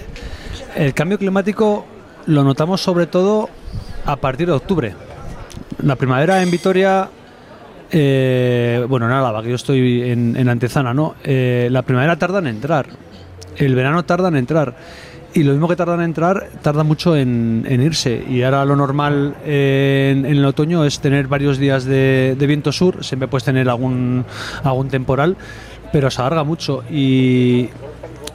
el cambio climático lo notamos sobre todo a partir de octubre. La primavera en Vitoria, eh, bueno, en Álava, que yo estoy en, Antezana, ¿no? Eh, la primavera tarda en entrar, el verano tarda en entrar. Y lo mismo que tarda en entrar, tarda mucho en, irse. Y ahora lo normal eh, en, en el otoño es tener varios días de, viento sur, siempre puedes tener algún, algún temporal, pero se alarga mucho. Y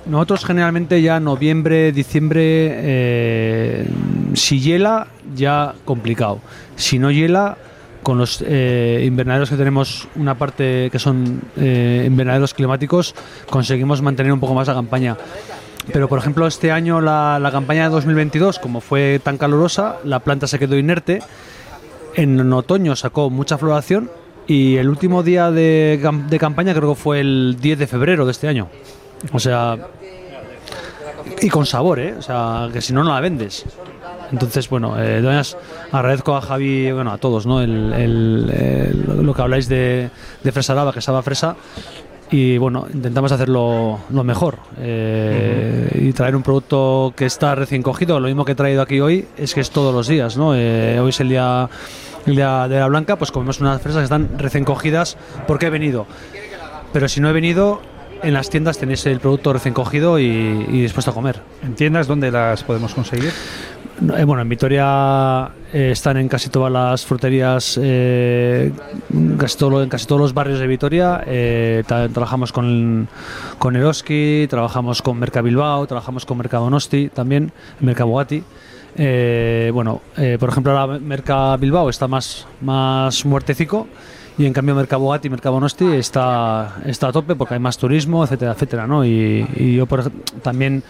nosotros generalmente ya noviembre, diciembre, si hiela, ya complicado. Si no hiela, con los eh, invernaderos que tenemos, una parte que son eh, invernaderos climáticos, conseguimos mantener un poco más la campaña. Pero, por ejemplo, este año la, campaña de 2022, como fue tan calurosa, la planta se quedó inerte. En otoño sacó mucha floración y el último día de, de campaña creo que fue el 10 de febrero de este año. O sea, y con sabor, ¿eh? O sea, que si no, no la vendes. Entonces, bueno, eh, maneras, agradezco a Javi, bueno, a todos, ¿no? El, el- el- lo que habláis de, de Fresa Lava, que estaba fresa. Y bueno, intentamos hacerlo lo mejor eh, y traer un producto que está recién cogido. Lo mismo que he traído aquí hoy es que es todos los días, ¿no? Eh, hoy es el día, el día de la blanca, pues comemos unas fresas que están recién cogidas porque he venido. Pero si no he venido, en las tiendas tenéis el producto recién cogido y, y dispuesto a comer.
¿En tiendas dónde las podemos conseguir?
Eh, bueno, en Vitoria eh, están en casi todas las fruterías, eh, casi todo- en casi todos los barrios de Vitoria. eh, trabajamos con, con Eroski, trabajamos con Mercabilbao, trabajamos con Mercadonosti también, Mercabogati. Eh, bueno, por ejemplo, ahora Merca Bilbao está más, más muertecico y en cambio Mercabogati y Mercadonosti está, está a tope porque hay más turismo, etcétera, etcétera, ¿no? Y, yo por también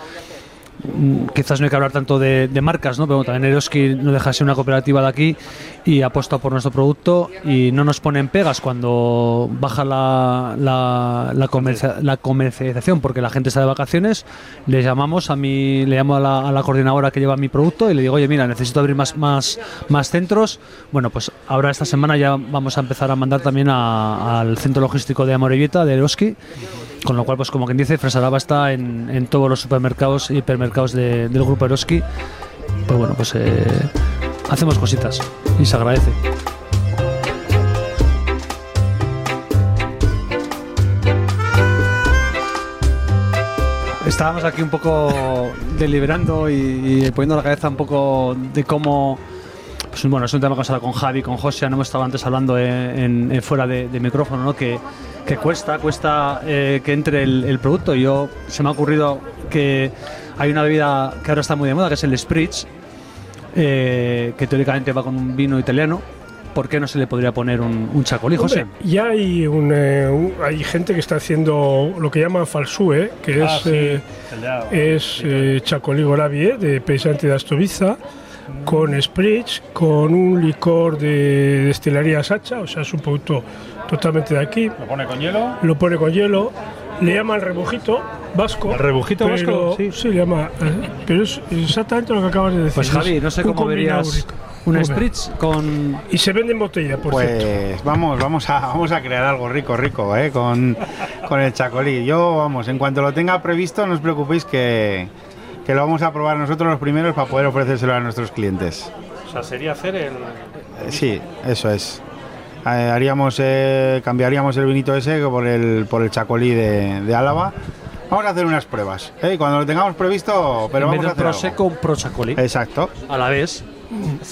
quizás no hay que hablar tanto de, marcas, ¿no? pero también Eroski no deja de ser una cooperativa de aquí y apuesta por nuestro producto y no nos ponen pegas cuando baja la, la, la, la comercialización porque la gente está de vacaciones. Le llamamos a mi, le llamo a la, coordinadora que lleva mi producto y le digo, oye, mira, necesito abrir más, más, más centros. Bueno, pues ahora esta semana ya vamos a empezar a mandar también al centro logístico de Amorebieta, de Eroski. Con lo cual, pues como quien dice, Fresalaba está en, en todos los supermercados y hipermercados de- del grupo Eroski. Pues bueno, pues eh, hacemos cositas y se agradece. Estábamos aquí un poco deliberando y, poniendo la cabeza un poco de cómo. Pues bueno, es un tema que hemos hablado con Javi, con José, no hemos estado antes hablando en fuera de, de micrófono, ¿no? Que, que cuesta, cuesta eh, que entre el, el producto. Yo se me ha ocurrido que hay una bebida que ahora está muy de moda, que es el Spritz, eh, que teóricamente va con un vino italiano. ¿Por qué no se le podría poner un, un chacolí, José?
Hombre, ya hay, un, eh, un- hay gente que está haciendo lo que llaman falsue, que
Ah,
es,
sí,
eh, es eh, chacolí goravie de Pesante de Astoviza, con spritz, con un licor de destilería Sacha, o sea, es un producto totalmente de aquí.
Lo pone con hielo.
Lo pone con hielo, le llaman rebujito vasco.
¿El rebujito
pero-
vasco? Sí.
Sí, le llama. eh, pero es exactamente lo que acabas de decir.
Pues Javi,
es
no sé
un
cómo verías
rico.
un
Muy bien.
Spritz con...
Y se vende en botella, por cierto.
Pues vamos, vamos a, vamos a crear algo rico, rico, ¿eh? con, con el chacolí. Yo, vamos, en cuanto lo tenga previsto, no os preocupéis que, que lo vamos a probar nosotros los primeros para poder ofrecérselo a nuestros clientes.
O sea, sería hacer el.
Eh, Sí, eso es. Eh, haríamos, eh, cambiaríamos el vinito ese por el, por el chacolí de, de Álava Vamos a hacer unas pruebas. ¿eh? Cuando lo tengamos previsto, pero
En
vamos
vez
a
de
hacer
un
algo.
prosecco, un prosecoli.
Exacto.
A la vez.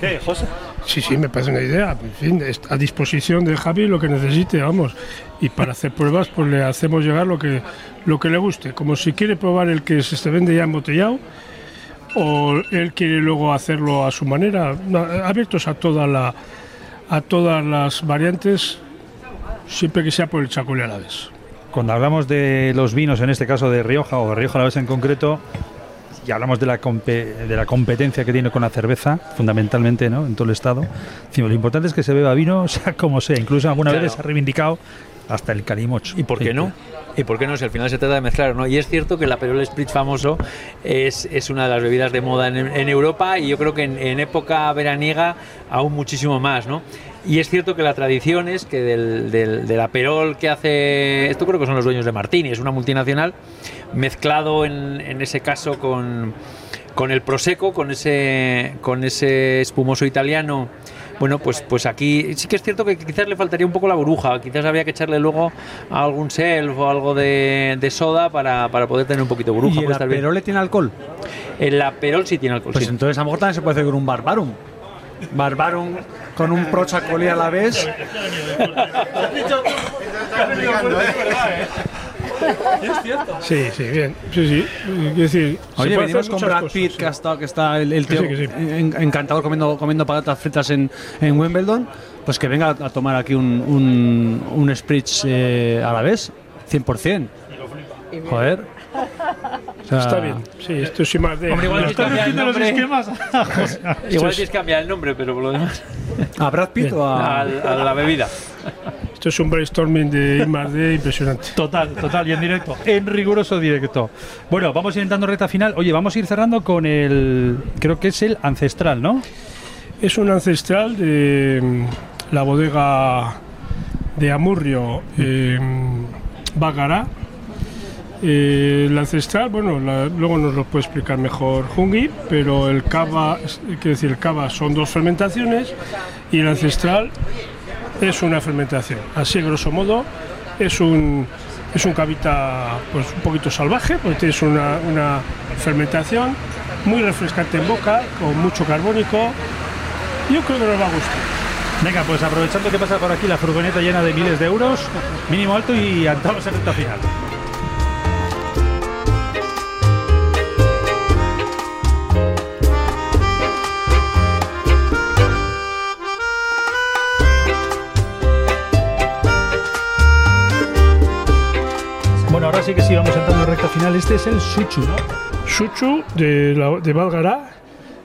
¿Qué, José?
Sí, sí, me parece una idea. En fin, a disposición de Javi lo que necesite, vamos. Y para hacer pruebas, pues le hacemos llegar lo que, lo que le guste. Como si quiere probar el que se vende ya embotellado, o él quiere luego hacerlo a su manera. Abiertos a, toda la, a todas las variantes, siempre que sea por el chacolí a la vez.
Cuando hablamos de los vinos, en este caso de Rioja o de Rioja a la vez en concreto, y hablamos de la, de la competencia que tiene con la cerveza, fundamentalmente, ¿no? En todo el estado. Decimos, lo importante es que se beba vino, sea como sea. Incluso alguna
Claro.
vez se ha reivindicado hasta el calimocho.
¿Y por qué no? ¿Y por qué no? Si al final se trata de mezclar, ¿no? Y es cierto que el Aperol Spritz famoso es, es una de las bebidas de moda en, en Europa y yo creo que en, en época veraniega aún muchísimo más, ¿no? Y es cierto que la tradición es que del, del, del Aperol que hace, esto creo que son los dueños de Martini, es una multinacional, mezclado en, en ese caso con, con el Prosecco, con ese, con ese espumoso italiano. Bueno, pues, pues aquí sí que es cierto que quizás le faltaría un poco la burbuja, quizás habría que echarle luego algún self o algo de, de soda para, para poder tener un poquito de burbuja.
¿Y el
bien.
aperole tiene alcohol?
El Aperol sí tiene alcohol,
Pues
sí.
entonces a lo mejor también se puede hacer con un barbarum. Barbarum con un prosecoli a la vez.
Sí, sí, bien. Sí, sí. Quiero decir,
Oye, venimos con Brad
cosas,
Pitt,
sí.
que, ha estado, que está el, el
Que
tío
sí, que sí.
en- encantador comiendo, comiendo patatas fritas en, en Wimbledon. Pues que venga a tomar aquí un, un, un Spritz eh, a la vez, 100%. Joder. O sea,
Está bien. Sí, esto sí más de.
Hombre, igual tienes que cambiar el nombre. Igual tienes que cambiar el nombre, pero por lo demás,
¿A Brad Pitt o a.?
a, a la bebida.
Esto es un brainstorming de I más D impresionante.
Total, total, y en directo, en riguroso directo. Bueno, vamos intentando recta final. Oye, vamos a ir cerrando con el, creo que es el ancestral, ¿no?
Es un ancestral de mm, la bodega de Amurrio, eh, Bagará. Eh, el ancestral, bueno, la- luego nos lo puede explicar mejor Jungi, pero el cava, quiero decir, el cava son dos fermentaciones y el ancestral es una fermentación. Así, grosso modo, es un, es un cavita pues, un poquito salvaje, porque es una, una fermentación muy refrescante en boca, con mucho carbónico. Yo creo que nos va a gustar.
Venga, pues aprovechando que pasa por aquí la furgoneta llena de miles de euros, mínimo alto y entramos en recta final. Ahora sí que sí, vamos entrando en recta final. Este es el Suchu, ¿no?
Suchu de, la, de Valgará,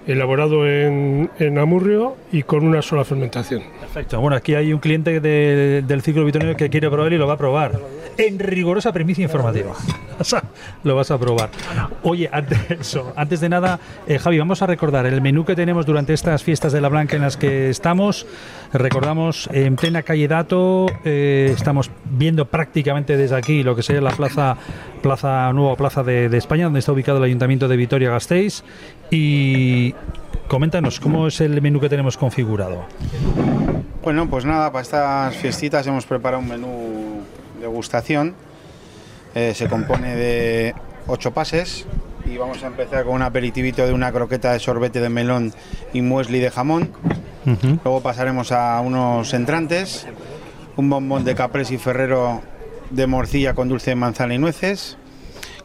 elaborado en, en Amurrio y con una sola fermentación.
Perfecto. Bueno, aquí hay un cliente de- del ciclo vitonero que quiere probar y lo va a probar. En rigurosa premisa informativa. Lo vas a probar. Oye, antes, eso, antes de nada, eh, Javi, vamos a recordar el menú que tenemos durante estas fiestas de la Blanca en las que estamos. Recordamos en plena calle Dato, eh, estamos viendo prácticamente desde aquí lo que sería la plaza, plaza nueva plaza de, de España, donde está ubicado el Ayuntamiento de Vitoria-Gasteiz. Y coméntanos cómo es el menú que tenemos configurado.
Bueno, pues nada, para estas fiestitas hemos preparado un menú degustación. Eh, se compone de ocho pases y vamos a empezar con un aperitivito de una croqueta de sorbete de melón y muesli de jamón. Luego pasaremos a unos entrantes, un bombón de caprés y ferrero de morcilla con dulce de manzana y nueces.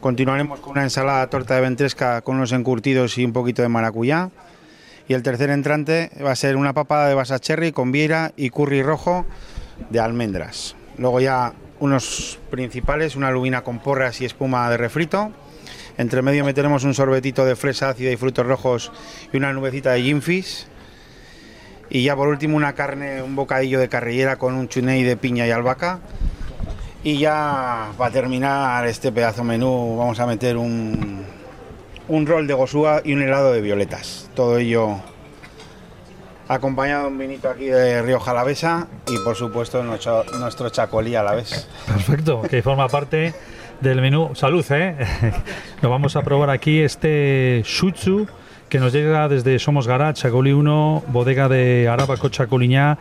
Continuaremos con una ensalada torta de ventresca con unos encurtidos y un poquito de maracuyá. Y el tercer entrante va a ser una papada de basa cherry con vieira y curry rojo de almendras. Luego ya unos principales, una lubina con porras y espuma de refrito. Entre medio meteremos un sorbetito de fresa ácida y frutos rojos y una nubecita de gin fish. Y ya por último una carne, un bocadillo de carrillera con un chuney de piña y albahaca. Y ya para terminar este pedazo menú vamos a meter un, un rol de gosúa y un helado de violetas. Todo ello acompañado un vinito aquí de Río Jalavesa y por supuesto nuestro, nuestro chacolí a la vez.
Perfecto, que forma parte del menú. Salud, ¿eh? Lo vamos a probar aquí, este Shutsu, que nos llega desde Somos Garage, Chacolí 1, bodega de Arábaco Chacoliñá.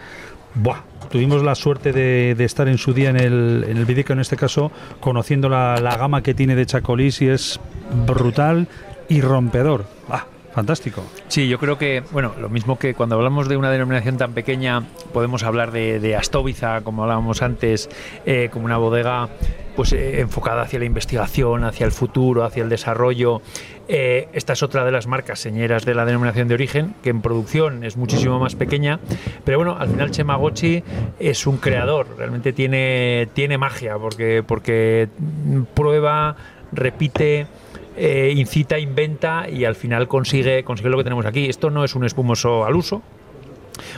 Buah, tuvimos la suerte de, estar en su día en el, en el Vidico, en este caso, conociendo la, la, gama que tiene de Chacolís y es brutal y rompedor. Fantástico.
Sí, yo creo que, bueno, lo mismo que cuando hablamos de una denominación tan pequeña, podemos hablar de, Astóbiza, como hablábamos antes, eh, como una bodega pues eh, enfocada hacia la investigación, hacia el futuro, hacia el desarrollo. Eh, esta es otra de las marcas señeras de la denominación de origen, que en producción es muchísimo más pequeña, pero bueno, al final Chemagochi es un creador, realmente tiene, tiene magia, porque, porque prueba, repite, eh, incita, inventa y al final consigue, consigue lo que tenemos aquí. Esto no es un espumoso al uso,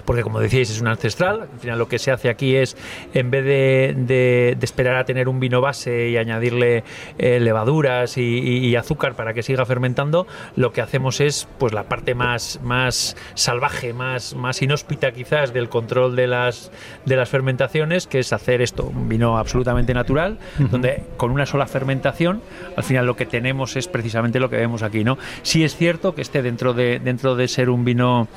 porque como decíais es un ancestral, al final lo que se hace aquí es, en vez de, esperar a tener un vino base y añadirle eh, levaduras y, azúcar para que siga fermentando, lo que hacemos es pues la parte más, más salvaje, más, más inhóspita quizás del control de las, de las fermentaciones, que es hacer esto, un vino absolutamente natural, donde con una sola fermentación, al final lo que tenemos es precisamente lo que vemos aquí, ¿no? Sí es cierto que esté dentro de, dentro de ser un vino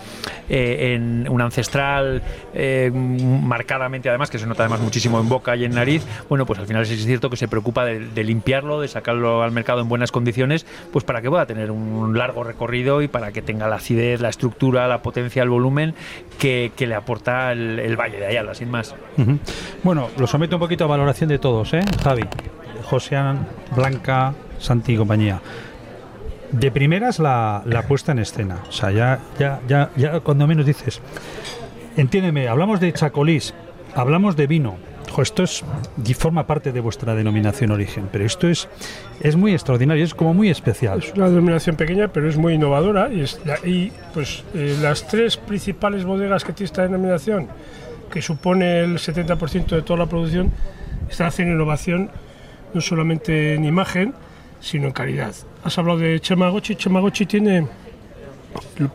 eh, en un ancestral eh, marcadamente además, que se nota además muchísimo en boca y en nariz, bueno, pues al final es cierto que se preocupa de, limpiarlo, de sacarlo al mercado en buenas condiciones, pues para que pueda tener un largo recorrido y para que tenga la acidez, la estructura, la potencia, el volumen que, le aporta el, Valle de Ayala, sin más.
Bueno, lo someto un poquito a valoración de todos, ¿eh? Javi, Josean, Blanca, Santi y compañía de primeras la, la, puesta en escena. O sea, ya, ya, ya, ya cuando menos dices, entiéndeme, hablamos de chacolís, hablamos de vino. esto es, forma parte de vuestra denominación origen, pero esto es, es muy extraordinario, es como muy especial.
Es una denominación pequeña, pero es muy innovadora y, y pues eh, las tres principales bodegas que tiene esta denominación, que supone el 70% de toda la producción, están haciendo innovación no solamente en imagen, sino en calidad. Has hablado de Chemagochi. Chemagochi tiene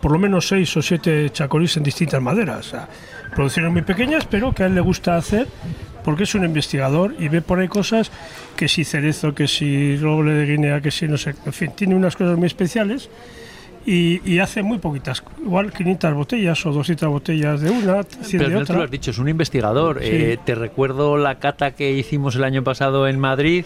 por lo menos seis o siete chacolís en distintas maderas. producciones muy pequeñas, pero que a él le gusta hacer porque es un investigador y ve por ahí cosas que si cerezo, que si roble de Guinea, que si no sé, en fin, tiene unas cosas muy especiales y, hace muy poquitas, igual 500 botellas o 200 botellas de una, 100
Pero
de
no te lo has dicho, es un investigador. Eh, te recuerdo la cata que hicimos el año pasado en Madrid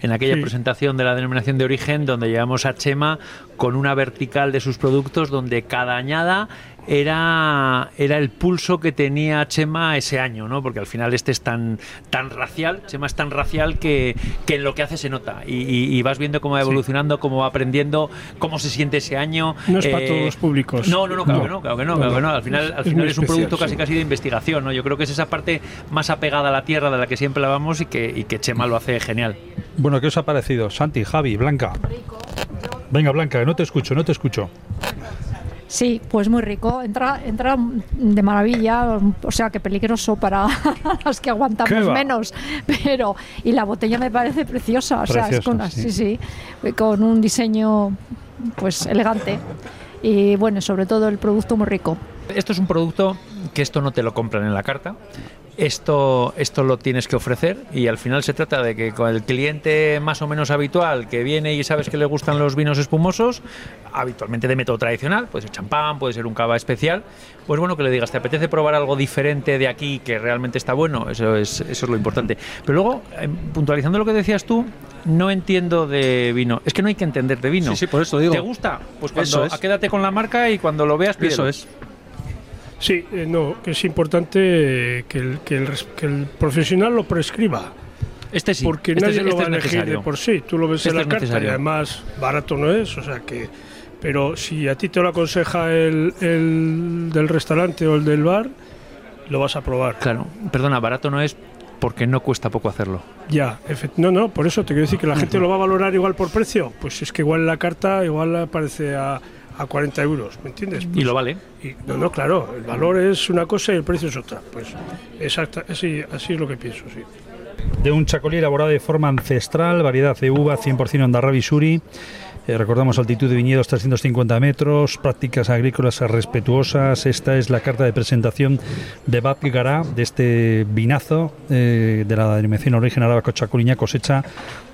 en aquella presentación de la denominación de origen donde llevamos a Chema con una vertical de sus productos donde cada añada era, era el pulso que tenía Chema ese año, ¿no? Porque al final este es tan, tan racial, Chema es tan racial que, que en lo que hace se nota. Y, vas viendo cómo va evolucionando, cómo va aprendiendo, cómo se siente ese año.
No es para todos los públicos.
No, no, no, claro que no, claro que no, Al final, al final es, un producto casi casi de investigación, ¿no? Yo creo que es esa parte más apegada a la tierra de la que siempre la vamos y que, y que Chema lo hace genial.
Bueno, ¿qué os ha parecido? Santi, Javi, Blanca. Venga, Blanca, no te escucho, no te escucho.
Sí, pues muy rico. Entra, entra de maravilla, o sea que peligroso para las que aguantamos menos. Pero, y la botella me parece preciosa, o sea, es con, sí. sí, con un diseño pues elegante. Y bueno, sobre todo el producto muy rico.
Esto es un producto que esto no te lo compran en la carta, esto, esto lo tienes que ofrecer y al final se trata de que con el cliente más o menos habitual que viene y sabes que le gustan los vinos espumosos, habitualmente de método tradicional, puede ser champán, puede ser un cava especial, pues bueno, que le digas, ¿te apetece probar algo diferente de aquí que realmente está bueno? Eso es, eso es lo importante. Pero luego, em, puntualizando lo que decías tú, no entiendo de vino. Es que no hay que entender de vino.
Sí, sí, por eso digo.
¿Te gusta? Pues cuando, quédate con la marca y cuando lo veas, pídelo.
Eso es.
Sí, eh, no, que es importante que el, que, el, que el profesional lo prescriba.
Este sí.
Porque
este
nadie lo
va
a elegir de por sí. Tú lo ves en este la carta y además barato no es, o sea que. Pero si a ti te lo aconseja el, el del restaurante o el del bar, lo vas a probar.
Claro, perdona, barato no es porque no cuesta poco hacerlo.
Ya, no, no, por eso te quiero decir que la gente lo va a valorar igual por precio. Pues es que igual en la carta igual aparece a a 40 euros, ¿me entiendes?
y lo vale.
Y, no, no, claro, el valor es una cosa y el precio es otra. Pues exacta, así, así es lo que pienso, sí.
De un chacolí elaborado de forma ancestral, variedad de uva 100% Andarrabi Suri eh, recordamos altitud de viñedos 350 metros, prácticas agrícolas respetuosas. Esta es la carta de presentación de Bab Gará, de este vinazo eh, de la denominación origen arábico Chacuriña cosecha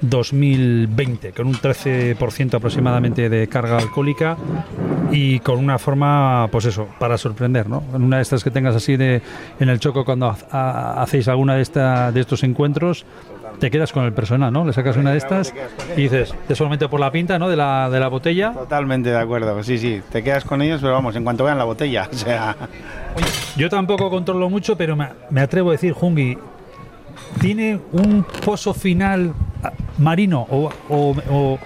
2020, con un 13% aproximadamente de carga alcohólica y con una forma, pues eso, para sorprender, ¿no? En una de estas que tengas así de en el choco cuando hacéis alguna de, esta, de estos encuentros, te quedas con el personal, ¿no? Le sacas una de estas y dices, te solamente por la pinta, ¿no? De la, de la botella.
Totalmente de acuerdo, sí, sí, te quedas con ellos, pero vamos, en cuanto vean la botella, o sea...
Yo tampoco controlo mucho, pero me, atrevo a decir, Jungi, ¿tiene un pozo final marino o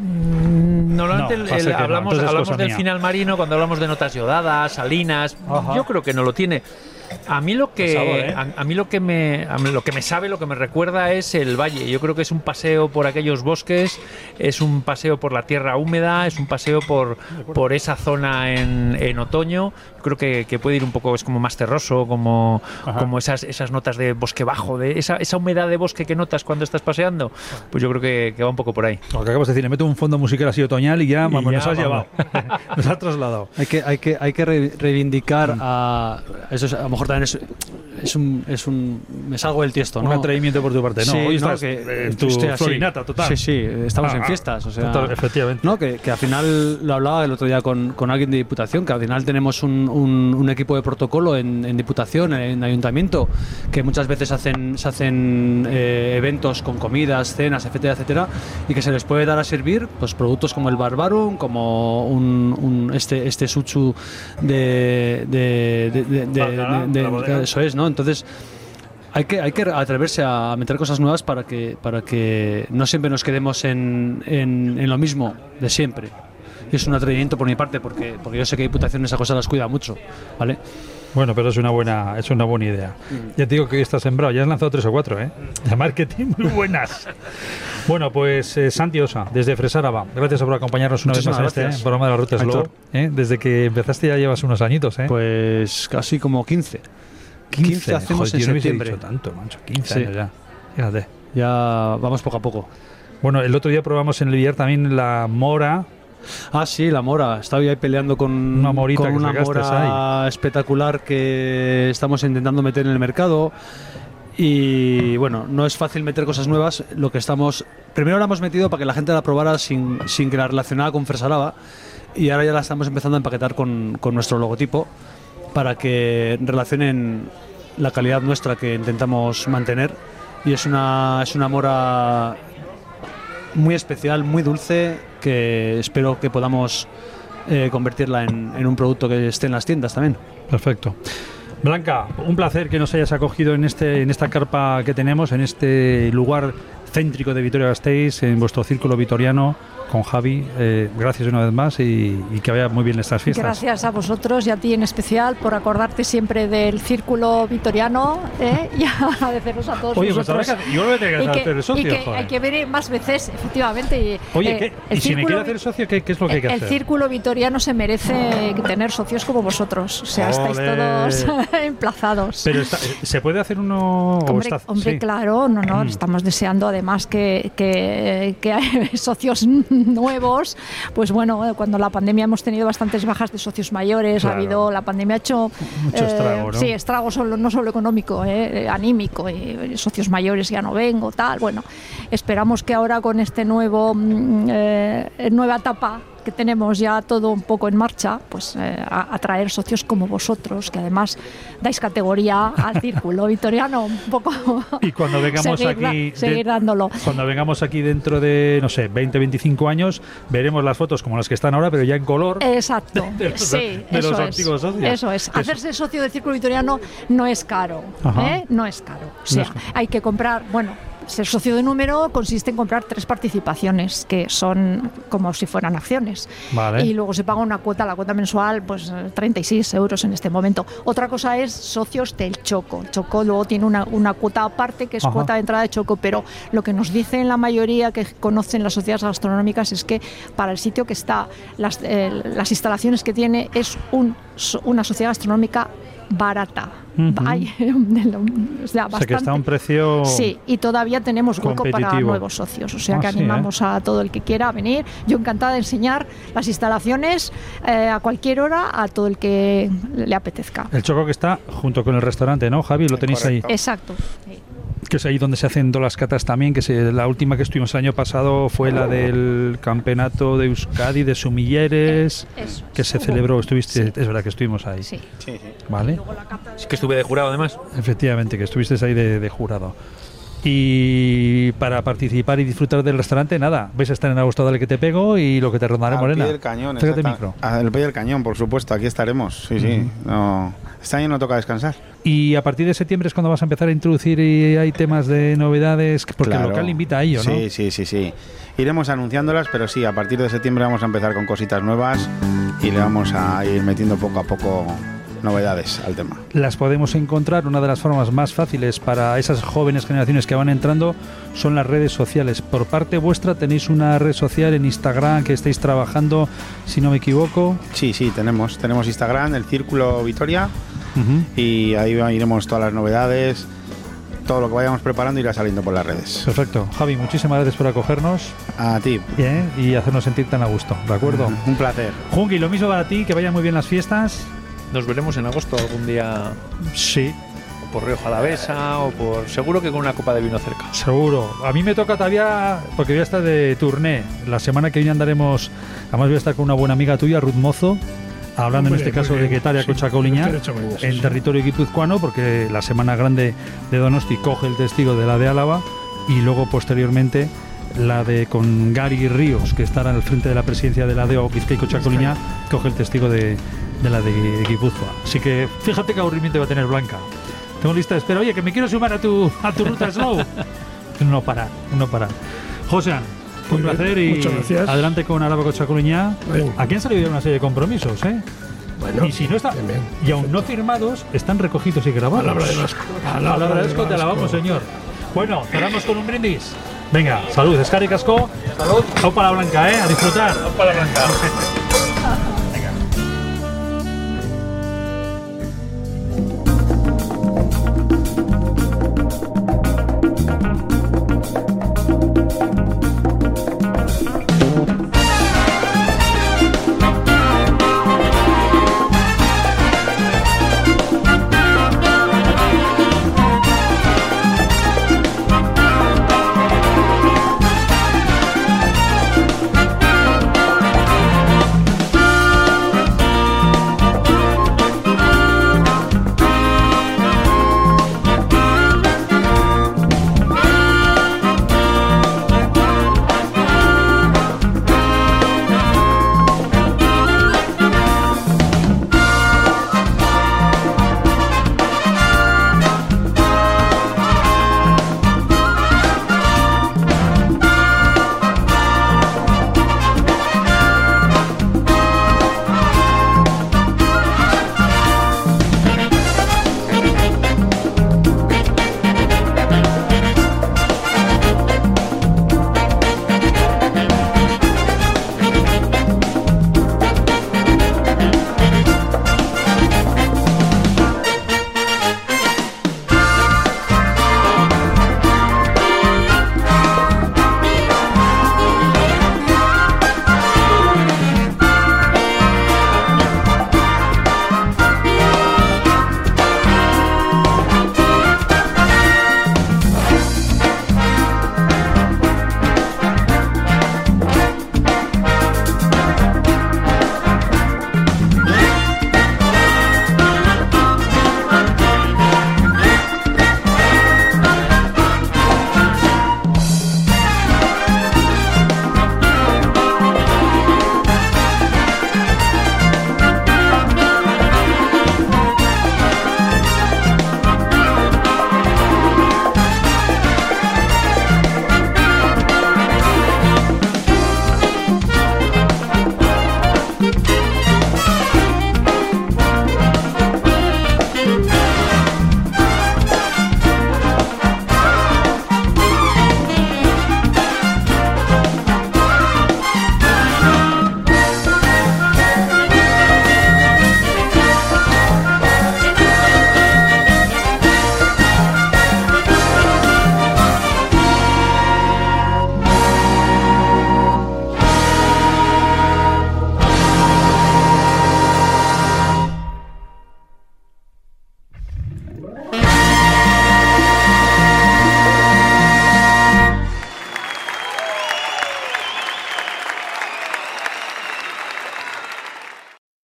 Mm, normalmente hablamos, hablamos del final marino cuando hablamos de notas yodadas, salinas. Yo creo que no lo tiene. A mí lo que ¿eh? a, mí lo que me lo que me sabe, lo que me recuerda es el valle. Yo creo que es un paseo por aquellos bosques, es un paseo por la tierra húmeda, es un paseo por por esa zona en, en otoño. creo que, que, puede ir un poco es como más terroso, como como esas esas notas de bosque bajo, de esa, esa humedad de bosque que notas cuando estás paseando. Pues yo creo que, que va un poco por ahí.
Lo que acabas de decir, le meto un fondo musical así otoñal y ya, vamos, nos has llevado, nos has trasladado.
Hay que hay que hay que reivindicar a eso es, a lo mejor también es, es, un, es un. Me salgo del tiesto, ¿no?
Un atrevimiento por tu parte, ¿no? Hoy estás
que, en tu florinata, total. Sí, sí, estamos en ah, fiestas, o sea.
efectivamente.
No, que, que, al final lo hablaba el otro día con, con alguien de Diputación, que al final tenemos un, un, equipo de protocolo en, en, Diputación, en Ayuntamiento, que muchas veces hacen, se hacen eh, eventos con comidas, cenas, etcétera, etcétera, y que se les puede dar a servir pues productos como el Barbarum, como un, este, este Suchu de, de, de, de eso es, ¿no? Entonces hay que, hay que atreverse a meter cosas nuevas para que, para que no siempre nos quedemos en, en, lo mismo de siempre. Es un atrevimiento por mi parte porque, porque yo sé que Diputación esa cosa las cuida mucho, ¿vale?
Bueno, pero es una buena, es una buena idea. Mm. Ya te digo que hoy estás sembrado, ya has lanzado tres o cuatro, ¿eh? De marketing muy buenas. bueno, pues eh, Santi Osa, desde Fresáraba, gracias por acompañarnos una vez más en este ¿eh? programa de la Ruta Slow. ¿eh? Desde que empezaste ya llevas unos añitos, ¿eh?
Pues casi como 15. 15, hacemos en septiembre.
tanto, mancho, 15 años ya. Fíjate.
Ya vamos poco a poco.
Bueno, el otro día probamos en el billar también la mora.
Ah, sí, la mora. Estaba ahí peleando con una morita con una mora espectacular que estamos intentando meter en el mercado. Y bueno, no es fácil meter cosas nuevas. Lo que estamos. Primero la hemos metido para que la gente la probara sin, sin que la relacionara con Fresalaba. Y ahora ya la estamos empezando a empaquetar con, con nuestro logotipo para que relacionen la calidad nuestra que intentamos mantener. Y es una, es una mora muy especial, muy dulce, que espero que podamos eh, convertirla en, un producto que esté en las tiendas también.
Perfecto. Blanca, un placer que nos hayas acogido en, este, en esta carpa que tenemos, en este lugar céntrico de Vitoria-Gasteiz, en vuestro círculo vitoriano con Javi. Eh, gracias una vez más y, que vaya muy bien estas fiestas.
Gracias a vosotros y a ti en especial por acordarte siempre del círculo vitoriano ¿eh? y agradeceros a todos
Oye,
pues vosotros.
Pues yo voy a tener que hacer el socio.
Y que hay que ver más veces, efectivamente.
Oye, eh, ¿y si me quiere hacer socio, ¿qué, es lo que hay que
hacer? El círculo vitoriano se merece tener socios como vosotros. O sea, estáis todos emplazados.
Pero ¿se puede hacer uno?
Hombre, hombre claro, no, no. Mm. Estamos deseando además que, que, que hay socios nuevos, pues bueno, cuando la pandemia hemos tenido bastantes bajas de socios mayores, ha habido, la pandemia ha hecho
mucho estrago,
eh, Sí, estrago solo, no solo económico, eh, anímico, y socios mayores ya no vengo, tal. Bueno, esperamos que ahora con este nuevo, mm, eh, nueva etapa que tenemos ya todo un poco en marcha, pues eh, atraer socios como vosotros, que además dais categoría al círculo vitoriano un poco.
Y cuando vengamos aquí,
seguir dándolo.
Cuando vengamos aquí dentro de, no sé, 20, 25 años, veremos las fotos como las que están ahora, pero ya en color.
Exacto. De, los, sí, eso es, antiguos socios. Eso es. Hacerse socio del círculo vitoriano no es caro. ¿eh? No es caro. O sea, hay que comprar, bueno, ser socio de número consiste en comprar tres participaciones, que son como si fueran acciones. Y luego se paga una cuota, la cuota mensual, pues 36 euros en este momento. Otra cosa es socios del Choco. Choco luego tiene una, una cuota aparte, que es cuota de entrada de Choco, pero lo que nos dicen la mayoría que conocen las sociedades gastronómicas es que para el sitio que está, las, eh, las instalaciones que tiene, es un, una sociedad gastronómica barata.
o, sea, que está a un precio.
Sí, y todavía tenemos hueco para nuevos socios. O sea que ah, animamos ¿eh? a todo el que quiera venir. Yo encantada de enseñar las instalaciones eh, a cualquier hora a todo el que le apetezca.
El choco que está junto con el restaurante, ¿no, Javi? Lo tenéis ahí.
Exacto.
Que es ahí donde se hacen todas las catas también, que se, la última que estuvimos el año pasado fue la del campeonato de Euskadi de Sumilleres,
Eso
que se celebró, estuviste, es verdad que estuvimos ahí,
Sí.
Sí, sí.
¿vale?
Es que estuve de jurado además.
Efectivamente, que estuviste ahí de, de jurado. Y para participar y disfrutar del restaurante, nada, vais a estar en agosto, dale que te pego y lo que te rondaré,
Al
Morena.
pie del cañón,
micro.
Al pie del cañón, por supuesto, aquí estaremos. Sí, sí. No, este año no toca descansar.
Y a partir de septiembre es cuando vas a empezar a introducir y hay temas de novedades, porque
Claro.
el local invita a ello, ¿no?
Sí, sí, sí, sí. Iremos anunciándolas, pero sí, a partir de septiembre vamos a empezar con cositas nuevas y le vamos a ir metiendo poco a poco novedades al tema.
Las podemos encontrar, una de las formas más fáciles para esas jóvenes generaciones que van entrando son las redes sociales. Por parte vuestra tenéis una red social en Instagram que estáis trabajando, si no me equivoco.
Sí, sí, tenemos, tenemos Instagram, el Círculo Vitoria,
Ujú.
y ahí iremos todas las novedades, todo lo que vayamos preparando irá saliendo por las redes.
Perfecto. Javi, muchísimas gracias por acogernos
A ti.
¿eh? y hacernos sentir tan a gusto, ¿de acuerdo?
Un placer.
Jungi, lo mismo para ti, que vayan muy bien las fiestas.
Nos veremos en agosto algún día
Sí,
o por Río Jalavesa o por... Seguro que con una copa de vino cerca.
Seguro. A mí me toca todavía, porque voy a estar de turné. La semana que viene andaremos, además voy a estar con una buena amiga tuya, Ruth Mozo, hablando en este caso de. Guetaria
Sí,
con Chacoliña, en
sí.
territorio guipuzcoano, porque la semana grande de Donosti coge el testigo de la de Álava y luego posteriormente la de con Gary Ríos, que estará al frente de la presidencia de la DEO Vizcaico Chacoliña, coge el testigo de, de la de Guipúzcoa. Así que fíjate qué aburrimiento va a tener Blanca. Tengo lista de espera. Oye, que me quiero sumar a tu, a tu ruta slow. No parar, no parar. José, un
Muy bien,
placer y
muchas gracias.
adelante con Araba.
Bien.
Aquí han salido ya una serie de compromisos, ¿eh?
Bueno,
y si no está,
bien, bien.
y aún no firmados, están recogidos y grabados.
Palabra de Vasco.
Palabra de Vasco, te alabamos, señor. Bueno, cerramos con un brindis. Venga, salud, Escari Casco. Salud. para la blanca, ¿eh? A disfrutar. para la blanca.